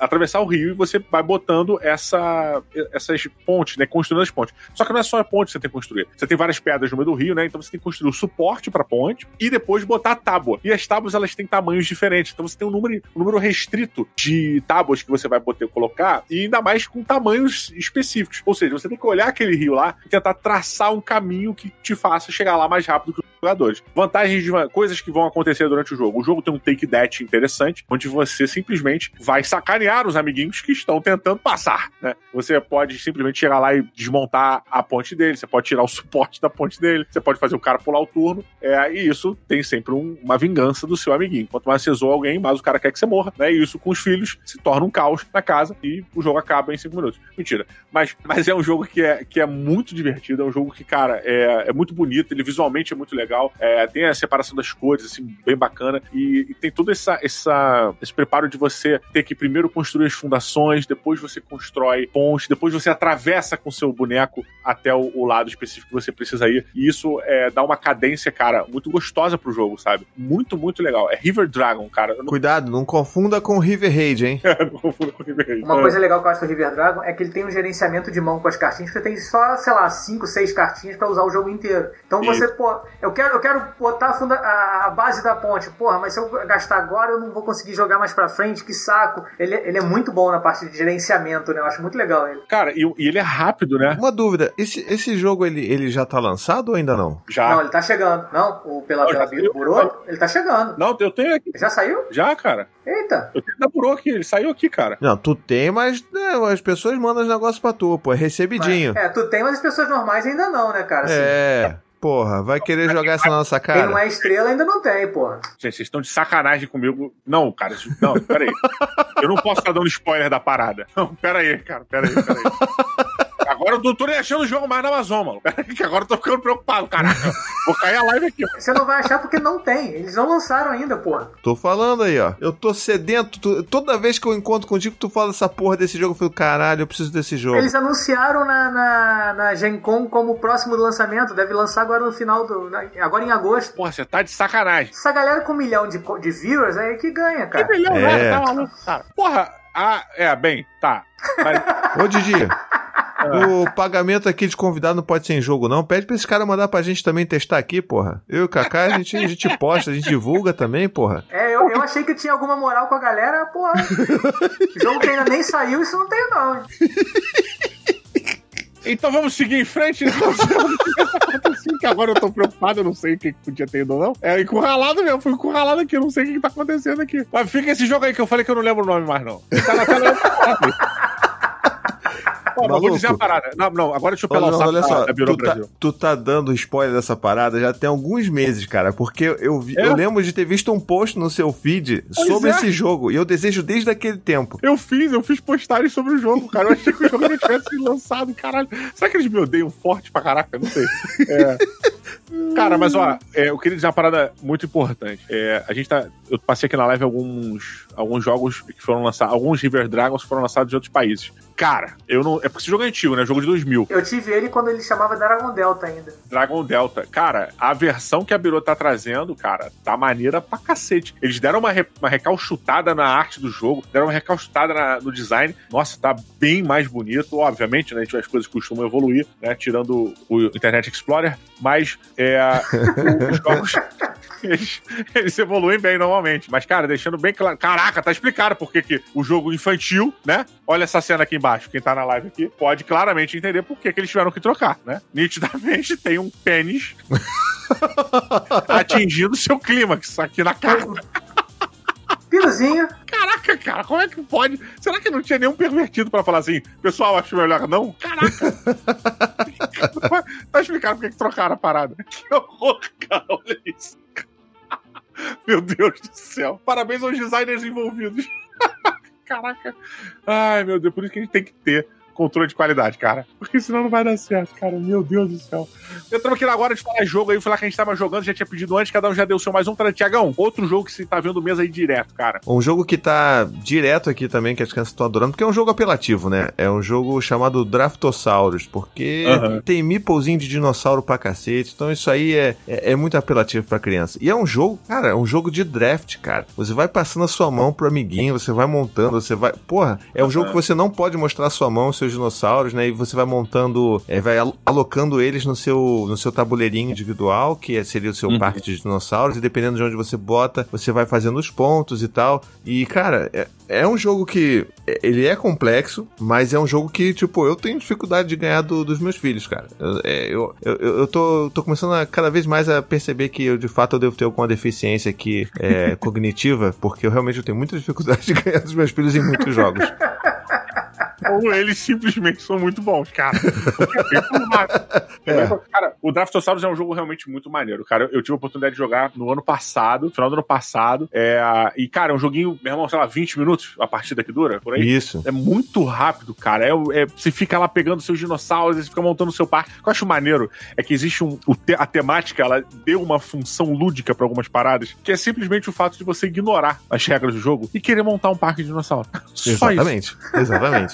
atravessar o rio e você vai botando essa, essas pontes, né? Construindo as pontes. Só que não é só a ponte que você tem que construir. Você tem várias pedras no meio do rio, né? Então você tem que construir o suporte pra ponte e depois botar a tábua. E as tábuas, elas têm tamanhos diferentes. Então você tem um número, um número restrito de tábuas que você vai poder colocar e ainda mais com tamanhos específicos. Ou seja, você tem que olhar aquele rio lá e tentar para traçar um caminho que te faça chegar lá mais rápido que os jogadores. Vantagens de uma, coisas que vão acontecer durante o jogo. O jogo tem um take that interessante, onde você simplesmente vai sacanear os amiguinhos que estão tentando passar, né? Você pode simplesmente chegar lá e desmontar a ponte dele, você pode tirar o suporte da ponte dele, você pode fazer o cara pular o turno, é, e isso tem sempre um, uma vingança do seu amiguinho. Quanto mais você zoa alguém, mais o cara quer que você morra, né? E isso com os filhos se torna um caos na casa e o jogo acaba em cinco minutos. Mentira. Mas, mas é um jogo que é, que é muito divertido, é um jogo que, cara, é, é muito bonito, ele visualmente é muito legal, é, tem a separação das cores, assim, bem bacana, e, e, tem todo essa, essa, esse preparo de você ter que primeiro construir as fundações, depois você constrói pontes, depois você atravessa com seu boneco até o, o lado específico que você precisa ir, e isso é, dá uma cadência, cara, muito gostosa pro jogo, sabe? Muito, muito legal. É River Dragon, cara. Não... Cuidado, não confunda com River Raid, hein? <laughs> não confunda com River Raid. Uma coisa legal que eu acho do River Dragon é que ele tem um gerenciamento de mão com as cartinhas, você tem só, sei lá, 5, 6 cartinhas para usar o jogo inteiro. Então você, pô, eu quero, eu quero botar a, funda, a, base da ponte, porra, mas se eu gastar agora eu não vou conseguir jogar mais pra frente, que saco. Ele, ele é muito bom na parte de gerenciamento, né? Eu acho muito legal ele. Cara, e, e ele é rápido, né? Uma dúvida, esse, esse jogo ele, ele já tá lançado ou ainda não? Já. Não, ele tá chegando. Não, o pela, não, pela Burô, ele tá chegando. Não, eu tenho aqui. Já saiu? Já, cara. Eita. Eu tenho da Burô aqui, ele saiu aqui, cara. Não, tu tem, mas né, as pessoas mandam os negócios pra tu, pô, é recebidinho. Mas, é, tu tem, mas as pessoas normais ainda não, né, cara? Assim, é. Porra, vai querer jogar essa nossa cara? Quem não é estrela ainda não tem, porra. Gente, vocês estão de sacanagem comigo. Não, cara, não, peraí. Eu não posso estar dando spoiler da parada. Não, peraí, cara, peraí, peraí. Agora eu tô nem achando o jogo mais na Amazon, mano. Que agora eu tô ficando preocupado, caraca. Vou cair a live aqui. Você não vai achar porque não tem. Eles não lançaram ainda, porra. Tô falando aí, ó. Eu tô sedento. Tu... Toda vez que eu encontro contigo, tu fala essa porra desse jogo. Eu falo, caralho, eu preciso desse jogo. Eles anunciaram na, na, na Gen Con como próximo do lançamento. Deve lançar agora no final do. agora em agosto. Porra, você tá de sacanagem. Essa galera com um milhão de, de viewers é que ganha, cara. Que milhão, é. Tá maluco, cara. Porra, ah, é, bem, tá. Mas... Ô, Didi. <laughs> O pagamento aqui de convidado não pode ser em jogo, não. Pede pra esse cara mandar pra gente também testar aqui, porra. Eu e o Kaká, a gente, a gente posta, a gente divulga também, porra. É, eu, eu achei que tinha alguma moral com a galera, porra. <laughs> jogo que ainda nem saiu, isso não tem, não. Então vamos seguir em frente. Né? <laughs> que agora eu tô preocupado, eu não sei o que podia ter ido ou não. É encurralado mesmo, fui encurralado aqui, eu não sei o que tá acontecendo aqui. Mas fica esse jogo aí que eu falei que eu não lembro o nome mais, não. Tá na tela. Pô, vou dizer a parada. Não, não, agora deixa eu pegar o saco olha só, tu tá, tu tá dando spoiler dessa parada já tem alguns meses, cara, porque eu, vi, é? eu lembro de ter visto um post no seu feed pois sobre é. esse jogo, e eu desejo desde aquele tempo. Eu fiz, eu fiz postagens sobre o jogo, cara, eu achei que o jogo não tivesse lançado, caralho. Será que eles me odeiam forte pra caraca? Não sei. É... <laughs> Cara, mas ó, é, eu queria dizer uma parada muito importante. É, a gente tá. Eu passei aqui na live alguns, alguns jogos que foram lançados. Alguns River Dragons foram lançados em outros países. Cara, eu não. É porque esse jogo é antigo, né? Jogo de 2000. Eu tive ele quando ele chamava Dragon Delta ainda. Dragon Delta. Cara, a versão que a Biro tá trazendo, cara, tá maneira pra cacete. Eles deram uma, re, uma recalchutada na arte do jogo, deram uma recalchutada na, no design. Nossa, tá bem mais bonito. Obviamente, né? As coisas costumam evoluir, né? Tirando o Internet Explorer. Mas é, <laughs> os jogos. Eles, eles, evoluem bem normalmente. Mas, cara, deixando bem claro. Caraca, tá explicado porque que o jogo infantil, né? Olha essa cena aqui embaixo. Quem tá na live aqui pode claramente entender por que, que eles tiveram que trocar, né? Nitidamente tem um pênis <laughs> atingindo seu clímax aqui na cara. Piruzinho. Caraca, cara, como é que pode? Será que não tinha nenhum pervertido pra falar assim, pessoal, acho melhor não? Caraca! tá explicando por que trocaram a parada. <laughs> Que horror, cara, olha isso. Meu Deus do céu. Parabéns aos designers envolvidos. <laughs> Caraca. Ai, meu Deus, por isso que a gente tem que ter controle de qualidade, cara. Porque senão não vai dar certo, cara. Meu Deus do céu. Entramos aqui agora de falar jogo aí, falar que a gente tava jogando, já tinha pedido antes, cada um já deu o seu mais um. Tiagão, outro jogo que você tá vendo mesa aí direto, cara. Um jogo que tá direto aqui também, que as crianças estão adorando, porque é um jogo apelativo, né? É um jogo chamado Draftosaurus, porque uhum. tem meeplezinho de dinossauro pra cacete, então isso aí é, é, é, muito apelativo pra criança. E é um jogo, cara, é um jogo de draft, cara. Você vai passando a sua mão pro amiguinho, você vai montando, você vai. Porra, é um uhum. jogo que você não pode mostrar a sua mão, seus dinossauros, né? E você vai montando, é, vai alocando eles no seu, no seu tabuleirinho individual, que é, seria o seu uhum. parque de dinossauros, e dependendo de onde você bota, você vai fazendo os pontos e tal. E, cara, é, é um jogo que é, ele é complexo, mas é um jogo que, tipo, eu tenho dificuldade de ganhar do, dos meus filhos, cara. Eu, é, eu, eu, eu tô, tô começando a, cada vez mais a perceber que eu, de fato, eu devo ter alguma deficiência aqui é, <laughs> cognitiva, porque eu realmente tenho muita dificuldade de ganhar dos meus filhos em muitos jogos. <laughs> Ou eles simplesmente são muito bons, cara. <laughs> é. Cara, o Draftosaurus é um jogo realmente muito maneiro, cara. Eu tive a oportunidade de jogar no ano passado, final do ano passado. É, e, cara, é um joguinho, meu irmão, sei lá, 20 minutos a partida que dura, por aí. Isso. É muito rápido, cara. É, é, você fica lá pegando seus dinossauros, você fica montando o seu parque. O que eu acho maneiro é que existe um. a temática, ela deu uma função lúdica para algumas paradas, que é simplesmente o fato de você ignorar as regras do jogo e querer montar um parque de dinossauro. <laughs> Exatamente. Isso. Exatamente.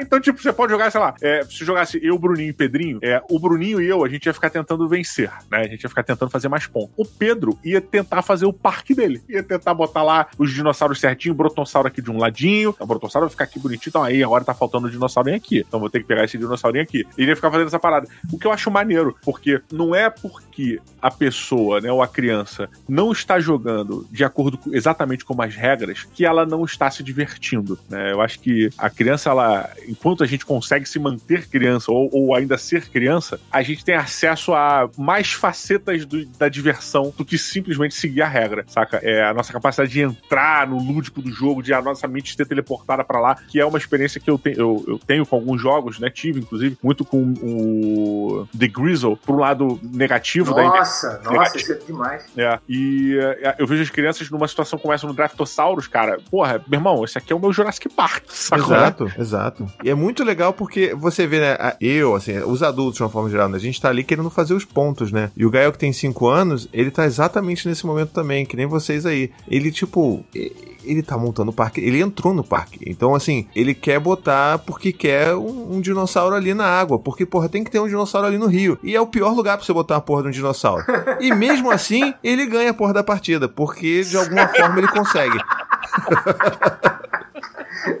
Então, tipo, você pode jogar, sei lá, é, se jogasse eu, Bruninho e Pedrinho, é, o Bruninho e eu, a gente ia ficar tentando vencer, né? A gente ia ficar tentando fazer mais pontos. O Pedro ia tentar fazer o parque dele. Ia tentar botar lá os dinossauros certinho, o Brotossauro aqui de um ladinho. O Brotossauro vai ficar aqui bonitinho. Então, aí agora tá faltando o dinossaurinho aqui. Então, vou ter que pegar esse dinossaurinho aqui. Ele ia ficar fazendo essa parada. O que eu acho maneiro, porque não é porque a pessoa, né, ou a criança, não está jogando de acordo com, exatamente com as regras que ela não está se divertindo, né? Eu acho que a criança, ela enquanto a gente consegue se manter criança ou, ou ainda ser criança, a gente tem acesso a mais facetas do, da diversão do que simplesmente seguir a regra, saca? É a nossa capacidade de entrar no lúdico do jogo, de a nossa mente ser teleportada para lá, que é uma experiência que eu, te, eu, eu, tenho com alguns jogos, né? Tive, inclusive, muito com o The Grizzle, por um lado negativo nossa, da Nossa, nossa, isso é demais. É, e é, eu vejo as crianças numa situação como essa no Draftosaurus, cara, porra, meu irmão, esse aqui é o meu Jurassic Park, <laughs> sacou? Exato, exato. E é muito legal porque você vê, né? Eu, assim, os adultos de uma forma geral, né, a gente tá ali querendo fazer os pontos, né? E o Gael que tem 5 anos, ele tá exatamente nesse momento também, que nem vocês aí. Ele, tipo, ele tá montando o parque, ele entrou no parque. Então, assim, ele quer botar porque quer um, um, dinossauro ali na água. Porque, porra, tem que ter um dinossauro ali no rio. E é o pior lugar pra você botar a porra de um dinossauro. E mesmo assim, ele ganha a porra da partida, porque de alguma forma ele consegue. <laughs>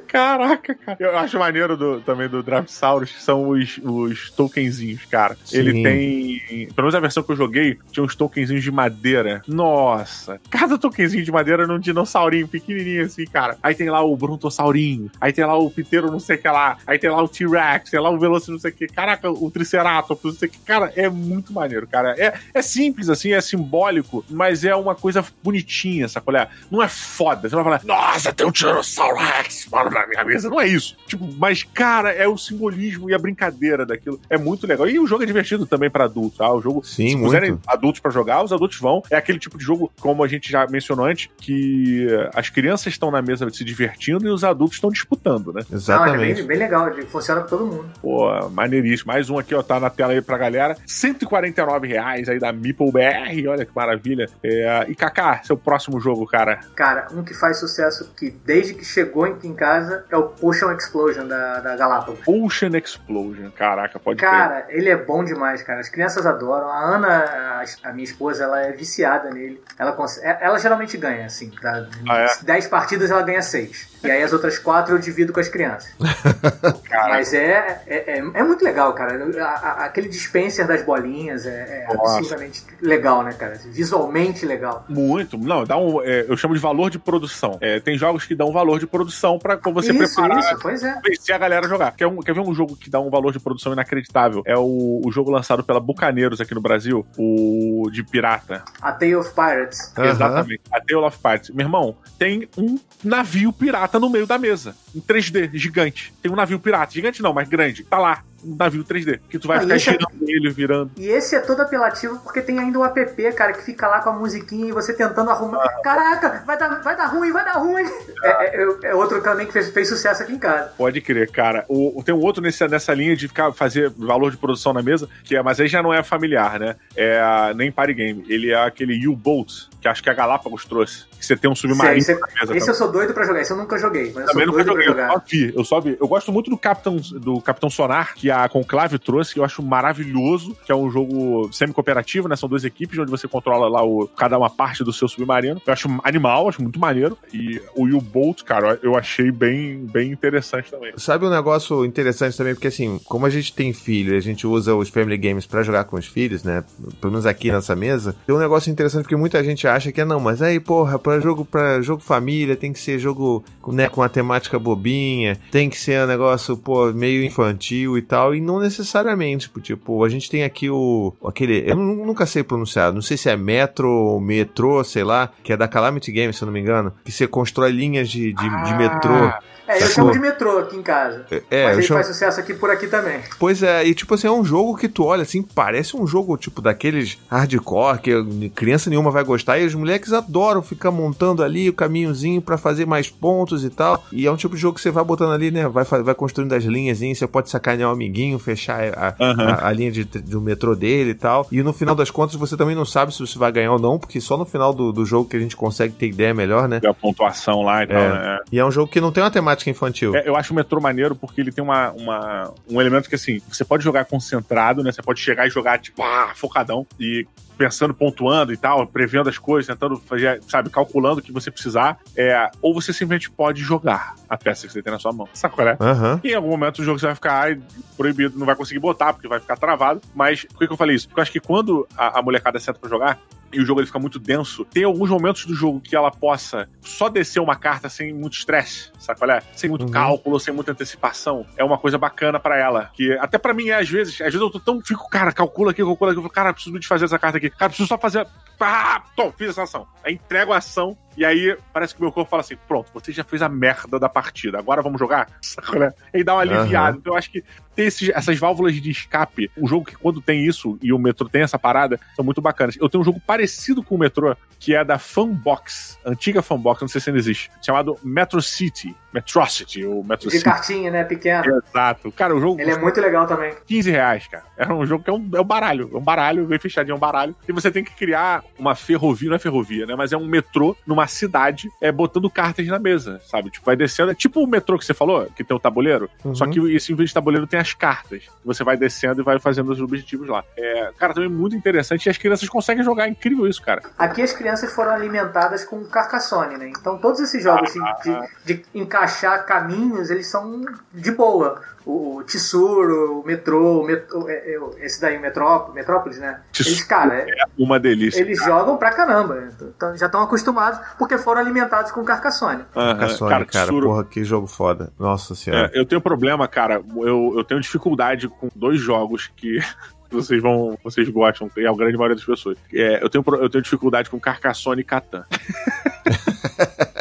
Caraca, cara. Eu acho maneiro do, também do Drapsaurus, que são os, os tokenzinhos, cara. Sim. Ele tem. Pelo menos a versão que eu joguei, tinha uns tokenzinhos de madeira. Nossa! Cada tokenzinho de madeira num dinossaurinho pequenininho assim, cara. Aí tem lá o Brontossaurinho. Aí tem lá o Piteiro não sei o que lá. Aí tem lá o T-Rex. Tem lá o Velociraptor não sei o que. Caraca, o Triceratops não sei o que. Cara, é muito maneiro, cara. É, é simples, assim, é simbólico, mas é uma coisa bonitinha, sacolé? Não é foda. Você vai falar, nossa, tem um Tiranossauro Rex, mano, na minha mesa. Não é isso. Tipo, mas, cara, é o simbolismo e a brincadeira daquilo. É muito legal. E o jogo é divertido também para adultos, tá? O jogo, Sim, se muito. puserem adultos para jogar, os adultos vão. É aquele tipo de jogo, como a gente já mencionou antes, que as crianças estão na mesa se divertindo e os adultos estão disputando, né? Exatamente. Não, é bem, bem legal, funciona pra todo mundo. Pô, maneiríssimo. Mais um aqui, ó, tá na tela aí pra galera. 149 reais aí da Meeple BR, olha que maravilha. É... E Kaká, seu próximo jogo, cara? Cara, um que faz sucesso que desde que chegou em casa é o Ocean Explosion da, da Galápagos. Ocean Explosion, caraca, pode Cara, ele é bom demais, cara. As crianças adoram. A Ana, a, a minha esposa, ela é viciada nele. Ela, é, ela geralmente ganha, assim. Da, ah, é? 10 partidas ela ganha 6. E aí as outras quatro eu divido com as crianças. <laughs> Mas é, é, é, é, muito legal, cara. A, a, aquele dispenser das bolinhas é, é absolutamente legal, né, cara? Visualmente legal. Muito. Não, dá um. É, eu chamo de valor de produção. É, tem jogos que dão valor de produção pra você isso, preparar. Isso, pois é. Vencer a galera jogar. Quer, um, quer ver um jogo que dá um valor de produção inacreditável? É o, o jogo lançado pela Bucaneiros aqui no Brasil, o de pirata. A Tale of Pirates. Uhum. Exatamente. A Tale of Pirates. Meu irmão, tem um navio pirata no meio da mesa. Em 3D, gigante. Tem um navio pirata. Gigante não, mas grande. Tá lá um navio 3D. Que tu vai ah, ficar é girando é... ele, virando. E esse é todo apelativo porque tem ainda o app, cara, que fica lá com a musiquinha e você tentando arrumar. Ah. Caraca, vai dar, vai dar ruim, vai dar ruim. É, é, é outro também que fez, fez, sucesso aqui em casa. Pode crer, cara. O, tem um outro nesse, nessa linha de ficar fazer valor de produção na mesa, que é, mas aí já não é familiar, né? É nem party game. Ele é aquele U-Boat, que acho que a Galápagos trouxe. Que você tem um submarino Sim, esse, esse eu sou doido pra jogar, esse eu nunca joguei. Mas também eu nunca joguei, eu só vi, eu só vi. Eu gosto muito do Capitão, do Capitão Sonar, que a a Conclave trouxe, que eu acho maravilhoso, que é um jogo semi-cooperativo, né? São duas equipes onde você controla lá o, cada uma parte do seu submarino. Eu acho animal, acho muito maneiro. E o U-Bolt, cara, eu achei bem, bem interessante também. Sabe um negócio interessante também? Porque assim, como a gente tem filho a gente usa os Family Games para jogar com os filhos, né? Pelo menos aqui nessa mesa, tem um negócio interessante porque muita gente acha que é não, mas aí, porra, para jogo para jogo família tem que ser jogo né, com uma temática bobinha, tem que ser um negócio, pô, meio infantil e tal, e não necessariamente, tipo, a gente tem aqui o aquele, eu nunca sei pronunciar, não sei se é Metro ou Metrô, sei lá, que é da Calamity Games, se eu não me engano, que você constrói linhas de, de, ah. de metrô. É, eu chamo de metrô aqui em casa. É, mas ele chamo... faz sucesso aqui por aqui também. Pois é, e tipo assim, é um jogo que tu olha assim, parece um jogo tipo daqueles hardcore que criança nenhuma vai gostar e os moleques adoram ficar montando ali o caminhozinho para fazer mais pontos e tal. E é um tipo de jogo que você vai botando ali, né? Vai, vai construindo as linhas, você pode sacanear o um amiguinho, fechar a, uhum. a, a linha de, do metrô dele e tal. E no final das contas você também não sabe se você vai ganhar ou não, porque só no final do, do jogo que a gente consegue ter ideia melhor, né? a pontuação lá e tal, é. né? E é um jogo que não tem uma temática temática infantil. É, eu acho o metrô maneiro porque ele tem uma, uma, um elemento que, assim, você pode jogar concentrado, né? Você pode chegar e jogar, tipo, ah, focadão. E pensando, pontuando e tal, prevendo as coisas, tentando fazer, sabe, calculando o que você precisar. É, ou você simplesmente pode jogar a peça que você tem na sua mão. Sabe qual é? Uhum. E em algum momento o jogo você vai ficar ai, proibido, não vai conseguir botar, porque vai ficar travado. Mas por que, que eu falei isso? Porque eu acho que quando a, a molecada senta pra jogar, e o jogo ele fica muito denso, tem alguns momentos do jogo que ela possa só descer uma carta sem muito estresse, sabe qual é? Sem muito uhum. cálculo, sem muita antecipação. É uma coisa bacana para ela. Que até para mim é, às vezes, às vezes eu tô tão. Fico, cara, calcula aqui, calcula aqui. Eu falo, cara, preciso de fazer essa carta aqui. Cara, preciso só fazer. Ah, tom, fiz essa ação. Aí entrego a ação e aí parece que o meu corpo fala assim: pronto, você já fez a merda da partida, agora vamos jogar? <laughs> Sabe? E dá uma aliviada. Uhum. Então eu acho que ter esses, essas válvulas de escape, um jogo que quando tem isso e o metrô tem essa parada, são muito bacanas. Eu tenho um jogo parecido com o metrô, que é da Funbox, antiga Funbox, não sei se ainda existe, chamado Metro City. Metrocity, ou Metro De City. cartinha, né? Pequeno. Exato. Cara, o jogo. Ele é muito legal também. 15 reais, cara. É um jogo que é um, é um baralho. É um baralho, bem fechadinho, é um baralho. E você tem que criar uma ferrovia, não é ferrovia, né? Mas é um metrô numa cidade, é botando cartas na mesa, sabe? Tipo, vai descendo. É tipo o metrô que você falou, que tem o tabuleiro. Uhum. Só que esse, em vez de tabuleiro, tem as cartas. Você vai descendo e vai fazendo os objetivos lá. É, cara, também muito interessante. E as crianças conseguem jogar. É incrível isso, cara. Aqui as crianças foram alimentadas com Carcassonne, né? Então todos esses jogos ah, de, de, de encaixar caminhos eles são de boa. O, o Tissuro, o metrô, o metrô é, é, esse daí, o Metrópolis, Metrópolis né? Eles, cara, é uma delícia. Eles cara. Jogam pra caramba. Então, já estão acostumados porque foram alimentados com Carcassonne. Uhum. Carcassonne, cara, cara porra, que jogo foda. Nossa senhora. É, eu tenho problema, cara. Eu, eu tenho dificuldade com dois jogos que <laughs> vocês vão, vocês gostam, é a grande maioria das pessoas. É, eu, tenho, eu tenho dificuldade com Carcassonne e Catan. <laughs>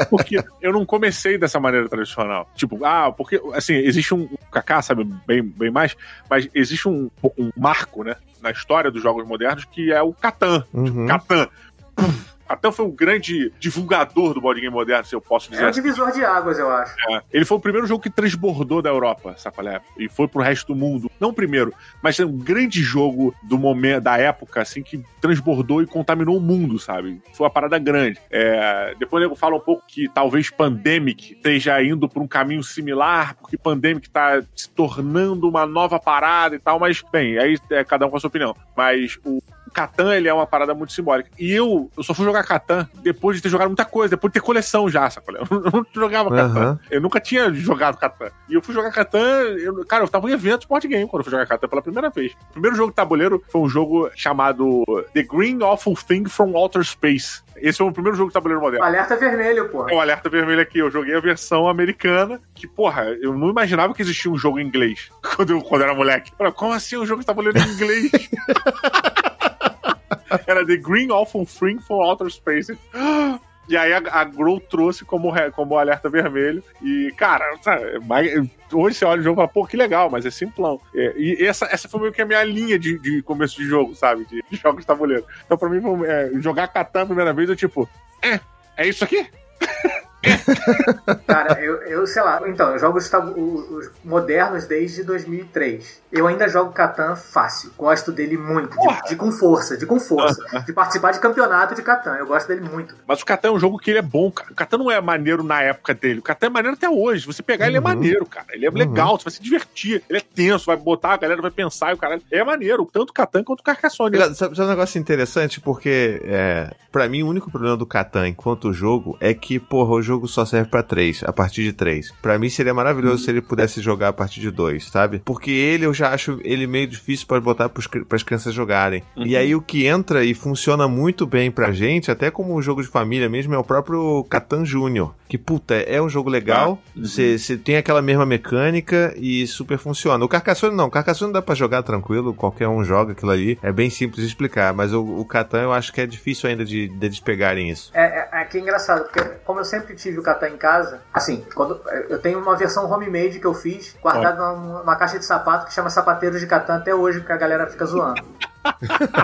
porque eu não comecei dessa maneira tradicional. Tipo, ah, porque, assim, existe um. O Kaká sabe bem, bem mais, mas existe um, um marco, né, na história dos jogos modernos que é o Catan. Uhum. Catan. Puf até foi um grande divulgador do board game moderno, se eu posso dizer. É um assim. divisor de águas, eu acho. É. Ele foi o primeiro jogo que transbordou da Europa, sacolé? E foi pro resto do mundo. Não o primeiro, mas é um grande jogo do momento, da época, assim, que transbordou e contaminou o mundo, sabe? Foi uma parada grande. É... Depois eu falo um pouco que talvez Pandemic esteja indo por um caminho similar, porque Pandemic tá se tornando uma nova parada e tal, mas, bem, aí é cada um com a sua opinião. Mas o Catan, ele é uma parada muito simbólica. E eu, eu só fui jogar Catan depois de ter jogado muita coisa, depois de ter coleção já, sabe? Eu <laughs> não jogava Catan. Uhum. Eu nunca tinha jogado Catan. E eu fui jogar Catan, eu, cara, eu tava em evento Sport Game quando eu fui jogar Catan pela primeira vez. O primeiro jogo de tabuleiro foi um jogo chamado The Green Awful Thing from Outer Space. Esse foi o primeiro jogo de tabuleiro moderno. O alerta vermelho, pô. É o alerta vermelho aqui. Eu joguei a versão americana, que, porra, eu não imaginava que existia um jogo em inglês <laughs> quando eu, quando eu era moleque. Como assim um jogo de tabuleiro em inglês? <laughs> <laughs> Era The Green Awful Thing for Outer Space. <gasps> E aí a, a Grow trouxe como, como alerta vermelho. E, cara, hoje você olha o jogo e fala, pô, que legal, mas é simplão. É, e essa, essa foi meio que a minha linha de, de começo de jogo, sabe? De, de jogos de tabuleiro. Então, pra mim, é, jogar Catan a primeira vez, eu tipo, é, é isso aqui? <laughs> <laughs> Cara, eu, eu sei lá. Então, eu jogo os, os, modernos desde 2003. Eu ainda jogo Catan fácil. Gosto dele muito. De, de, com força, de com força. de participar de campeonato de Catan. Eu gosto dele muito. Mas o Catan é um jogo que ele é bom, cara. O Catan não é maneiro na época dele. O Catan é maneiro até hoje. Você pegar uhum. ele é uhum. maneiro, cara. Ele é uhum. legal, você vai se divertir. Ele é tenso, vai botar, a galera vai pensar e o cara. É maneiro, tanto o Catan quanto o Carcassonne. Sabe, sabe um negócio interessante? Porque, é, para mim, o único problema do Catan enquanto jogo é que, porra, o jogo só serve para três, a partir de três. Para mim seria maravilhoso se ele pudesse jogar a partir de dois, sabe? Porque ele eu já acho ele meio difícil para botar para as crianças jogarem. Uhum. E aí o que entra e funciona muito bem pra gente, até como um jogo de família mesmo, é o próprio Catan Júnior. Que puta, é um jogo legal, ah, você uhum. tem aquela mesma mecânica e super funciona. O Carcassonne não, o Carcassonne dá para jogar tranquilo, qualquer um joga aquilo ali, é bem simples de explicar, mas o, o Catan eu acho que é difícil ainda de, de eles pegarem isso. É, é, é que é engraçado, porque como eu sempre tive o Catan em casa, assim, quando eu tenho uma versão homemade que eu fiz, guardada numa, numa, caixa de sapato que chama Sapateiros de Catan até hoje, porque a galera fica zoando.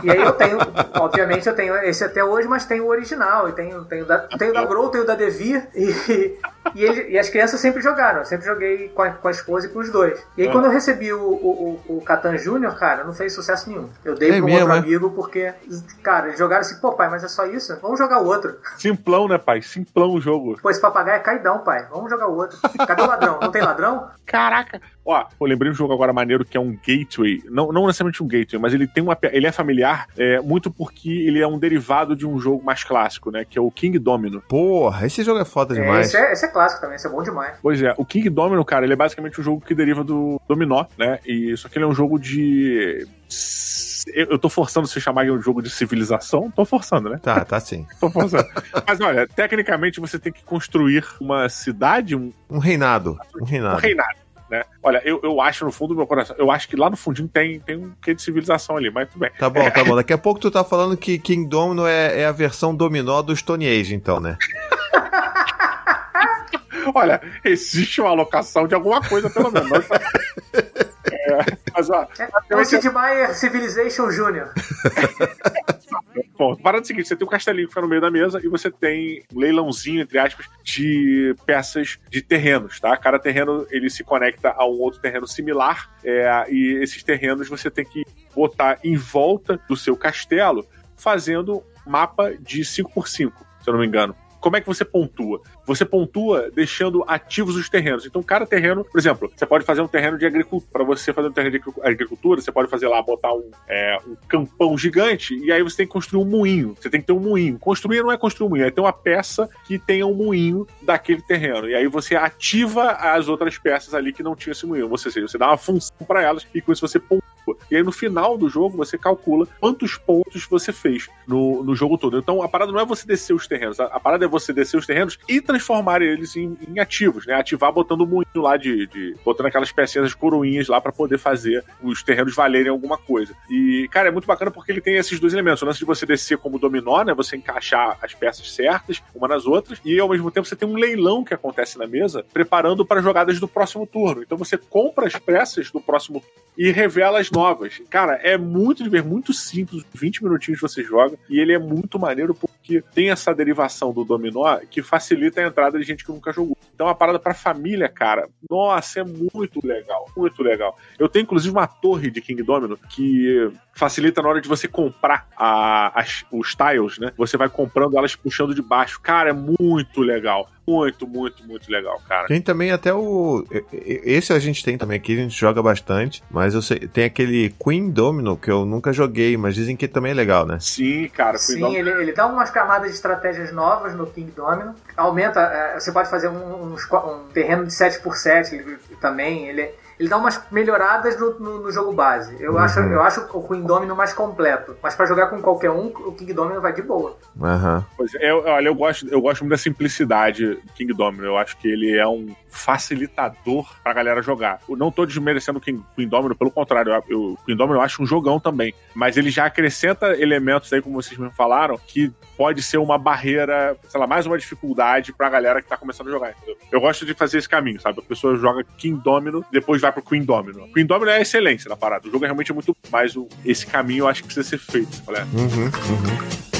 e aí eu tenho, obviamente eu tenho esse até hoje, mas tenho o original, e tenho, tenho, da, tenho da Grow, tenho da Devir, e, e, ele, e, as crianças sempre jogaram, eu sempre joguei com a, com a esposa e com os dois. E aí ah. quando eu recebi o, o, o, o Catan Júnior, cara, não fez sucesso nenhum. Eu dei é para um outro é? amigo porque, cara, eles jogaram assim, pô pai, mas é só isso? Vamos jogar o outro. Simplão, né pai? Simplão o jogo. Pô, esse papagaio é caidão, pai. Vamos jogar o outro. Cadê o ladrão? Não tem ladrão? Caraca. Ó, eu lembrei de um jogo agora maneiro que é um gateway. Não, não necessariamente um gateway, mas ele tem uma. Ele é familiar é, muito porque ele é um derivado de um jogo mais clássico, né? Que é o King Domino. Porra, esse jogo é foda demais. esse, é, esse é clássico também, esse é bom demais. Pois é, o King Domino, cara, ele é basicamente um jogo que deriva do Dominó, né? E só que ele é um jogo de eu tô forçando você chamar de um jogo de civilização? Tô forçando, né? Tá, tá sim. <laughs> tô forçando. Mas olha, tecnicamente você tem que construir uma cidade. Um, um reinado. Um reinado. Um reinado. Né? Olha, eu, eu acho no fundo do meu coração, eu acho que lá no fundinho tem, tem um quê de civilização ali, mas tudo bem. Tá bom, tá <laughs> bom. Daqui a pouco tu tá falando que King Domino é, é a versão dominó do Stone Age, então, né? Olha, existe uma alocação de alguma coisa, pelo menos. É, mas, ó, é o Sid Meier Civilization Jr. <laughs> Bom, parada é o seguinte: você tem um castelinho que fica no meio da mesa e você tem um leilãozinho, entre aspas, de peças de terrenos, tá? Cada terreno ele se conecta a um outro terreno similar é, e esses terrenos você tem que botar em volta do seu castelo fazendo mapa de 5x5, se eu não me engano como é que você pontua? Você pontua deixando ativos os terrenos. Então, cada terreno, por exemplo, você pode fazer um terreno de agricultura. Para você fazer um terreno de agricultura, você pode fazer lá, botar um, é, um campão gigante e aí você tem que construir um moinho. Você tem que ter um moinho. Construir não é construir um moinho, é ter uma peça que tenha um moinho daquele terreno. E aí você ativa as outras peças ali que não tinham esse moinho. Ou seja, você dá uma função para elas e com isso você pontua. E aí no final do jogo você calcula quantos pontos você fez no, no jogo todo. Então a parada não é você descer os terrenos, a, a parada é você descer os terrenos e transformar eles em, em ativos, né? Ativar botando moinho lá de, de, botando aquelas pecinhas, as coroinhas lá para poder fazer os terrenos valerem alguma coisa. E, cara, é muito bacana porque ele tem esses dois elementos. O lance de você descer como dominó, né? Você encaixar as peças certas, uma nas outras, e ao mesmo tempo você tem um leilão que acontece na mesa, preparando para jogadas do próximo turno. Então você compra as peças do próximo e revela as novas. Cara, é muito ver, muito simples, 20 minutinhos você joga, e ele é muito maneiro tem essa derivação do dominó que facilita a entrada de gente que nunca jogou. Então, é uma parada pra família, cara, nossa, é muito legal, muito legal. Eu tenho, inclusive, uma torre de King Domino que facilita na hora de você comprar a, as, os tiles, né? Você vai comprando elas puxando de baixo. Cara, é muito legal. Muito, muito, muito legal, cara. Tem também até o. Esse a gente tem também aqui, a gente joga bastante. Mas eu sei, tem aquele Queen Domino que eu nunca joguei, mas dizem que também é legal, né? Sim, cara. Queen Sim, ele, ele dá umas camadas de estratégias novas no King Domino. Aumenta. É, você pode fazer um, um, um terreno de 7x7 ele, também. Ele ele dá umas melhoradas no, no, no jogo base. Eu, uhum. acho, eu acho o Queen Domino mais completo. Mas para jogar com qualquer um, o King Domino vai de boa. Uhum. Pois é, eu, olha, eu gosto, eu gosto muito da simplicidade do King Domino. Eu acho que ele é um facilitador pra galera jogar. Eu não tô desmerecendo o King, Queen Domino, pelo contrário, eu, o Queen Domino eu acho um jogão também. Mas ele já acrescenta elementos aí, como vocês me falaram, que pode ser uma barreira, sei lá, mais uma dificuldade pra galera que tá começando a jogar, entendeu? Eu gosto de fazer esse caminho, sabe? A pessoa joga King Domino, depois vai pro Queen Domino. Queen Domino é a excelência da parada. O jogo é realmente muito. Mas esse caminho eu acho que precisa ser feito, olha. Uhum, uhum.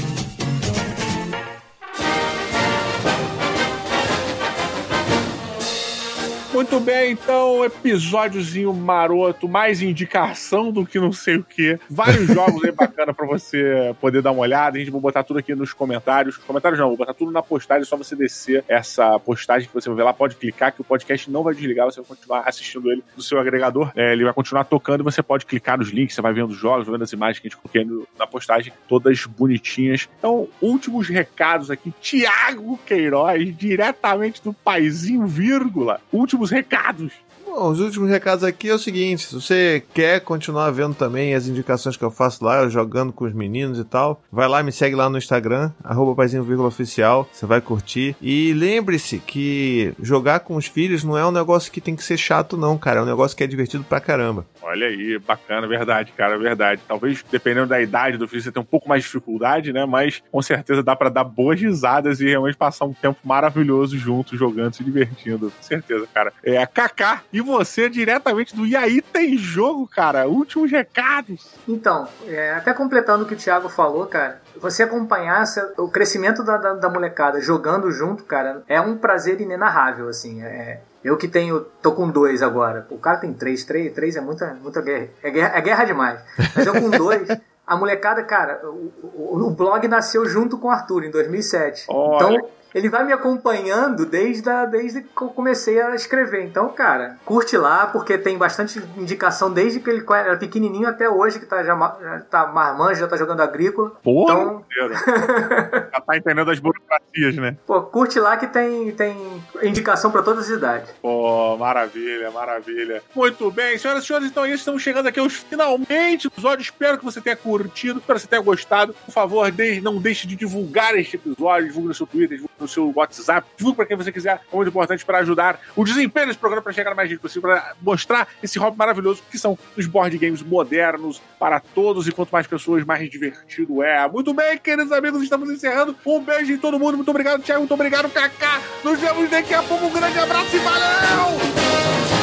Muito bem, então, episódiozinho maroto, mais indicação do que não sei o que. Vários jogos aí bacana pra você poder dar uma olhada. A gente vai botar tudo aqui nos comentários. Comentários não, vou botar tudo na postagem, é só você descer essa postagem que você vai ver lá, pode clicar, que o podcast não vai desligar, você vai continuar assistindo ele do seu agregador. É, ele vai continuar tocando e você pode clicar nos links, você vai vendo os jogos, vendo as imagens que a gente coloquei na postagem, todas bonitinhas. Então, últimos recados aqui. Tiago Queiroz, diretamente do Paizinho, vírgula. Últimos recados. Bom, os últimos recados aqui é o seguinte: se você quer continuar vendo também as indicações que eu faço lá, jogando com os meninos e tal, vai lá, me segue lá no Instagram, arroba oficial, você vai curtir. E lembre-se que jogar com os filhos não é um negócio que tem que ser chato, não, cara. É um negócio que é divertido pra caramba. Olha aí, bacana, verdade, cara, verdade. Talvez, dependendo da idade do filho, você tenha um pouco mais de dificuldade, né? Mas com certeza dá para dar boas risadas e realmente passar um tempo maravilhoso juntos, jogando, se divertindo. Com certeza, cara. É Kaká e você diretamente do E aí tem jogo, cara. Últimos recados. Então, é, até completando o que o Thiago falou, cara, você acompanhar o crescimento da, da, da, molecada jogando junto, cara, é um prazer inenarrável, assim. É, eu que tenho, tô com dois agora. O cara tem três, três, três é muita, muita guerra. É guerra, é guerra demais. Mas eu com dois. A molecada, cara, o, o, o, blog nasceu junto com o Arthur em 2007. Olha. Então, ele vai me acompanhando desde, a, desde que eu comecei a escrever. Então, cara, curte lá, porque tem bastante indicação desde que ele era pequenininho até hoje, que tá, já, já tá marmanjo, já tá jogando agrícola. Porra, então... <laughs> já tá entendendo as burocracias, né? Pô, curte lá que tem, tem indicação para todas as idades. Pô, maravilha, maravilha. Muito bem, senhoras e senhores, então é isso, estamos chegando aqui aos finalmente do episódio. Espero que você tenha curtido, espero que você tenha gostado. Por favor, não deixe de divulgar este episódio, divulgue no seu Twitter, divulgue no seu WhatsApp, divulgue para quem você quiser, é muito importante para ajudar o desempenho desse programa para chegar mais gente possível, para mostrar esse hobby maravilhoso que são os board games modernos para todos e quanto mais pessoas, mais divertido é. Muito bem, queridos amigos, estamos encerrando. Um beijo em todo mundo, muito obrigado, Thiago, muito obrigado, Kaká. Nos vemos daqui a pouco, um grande abraço e valeu!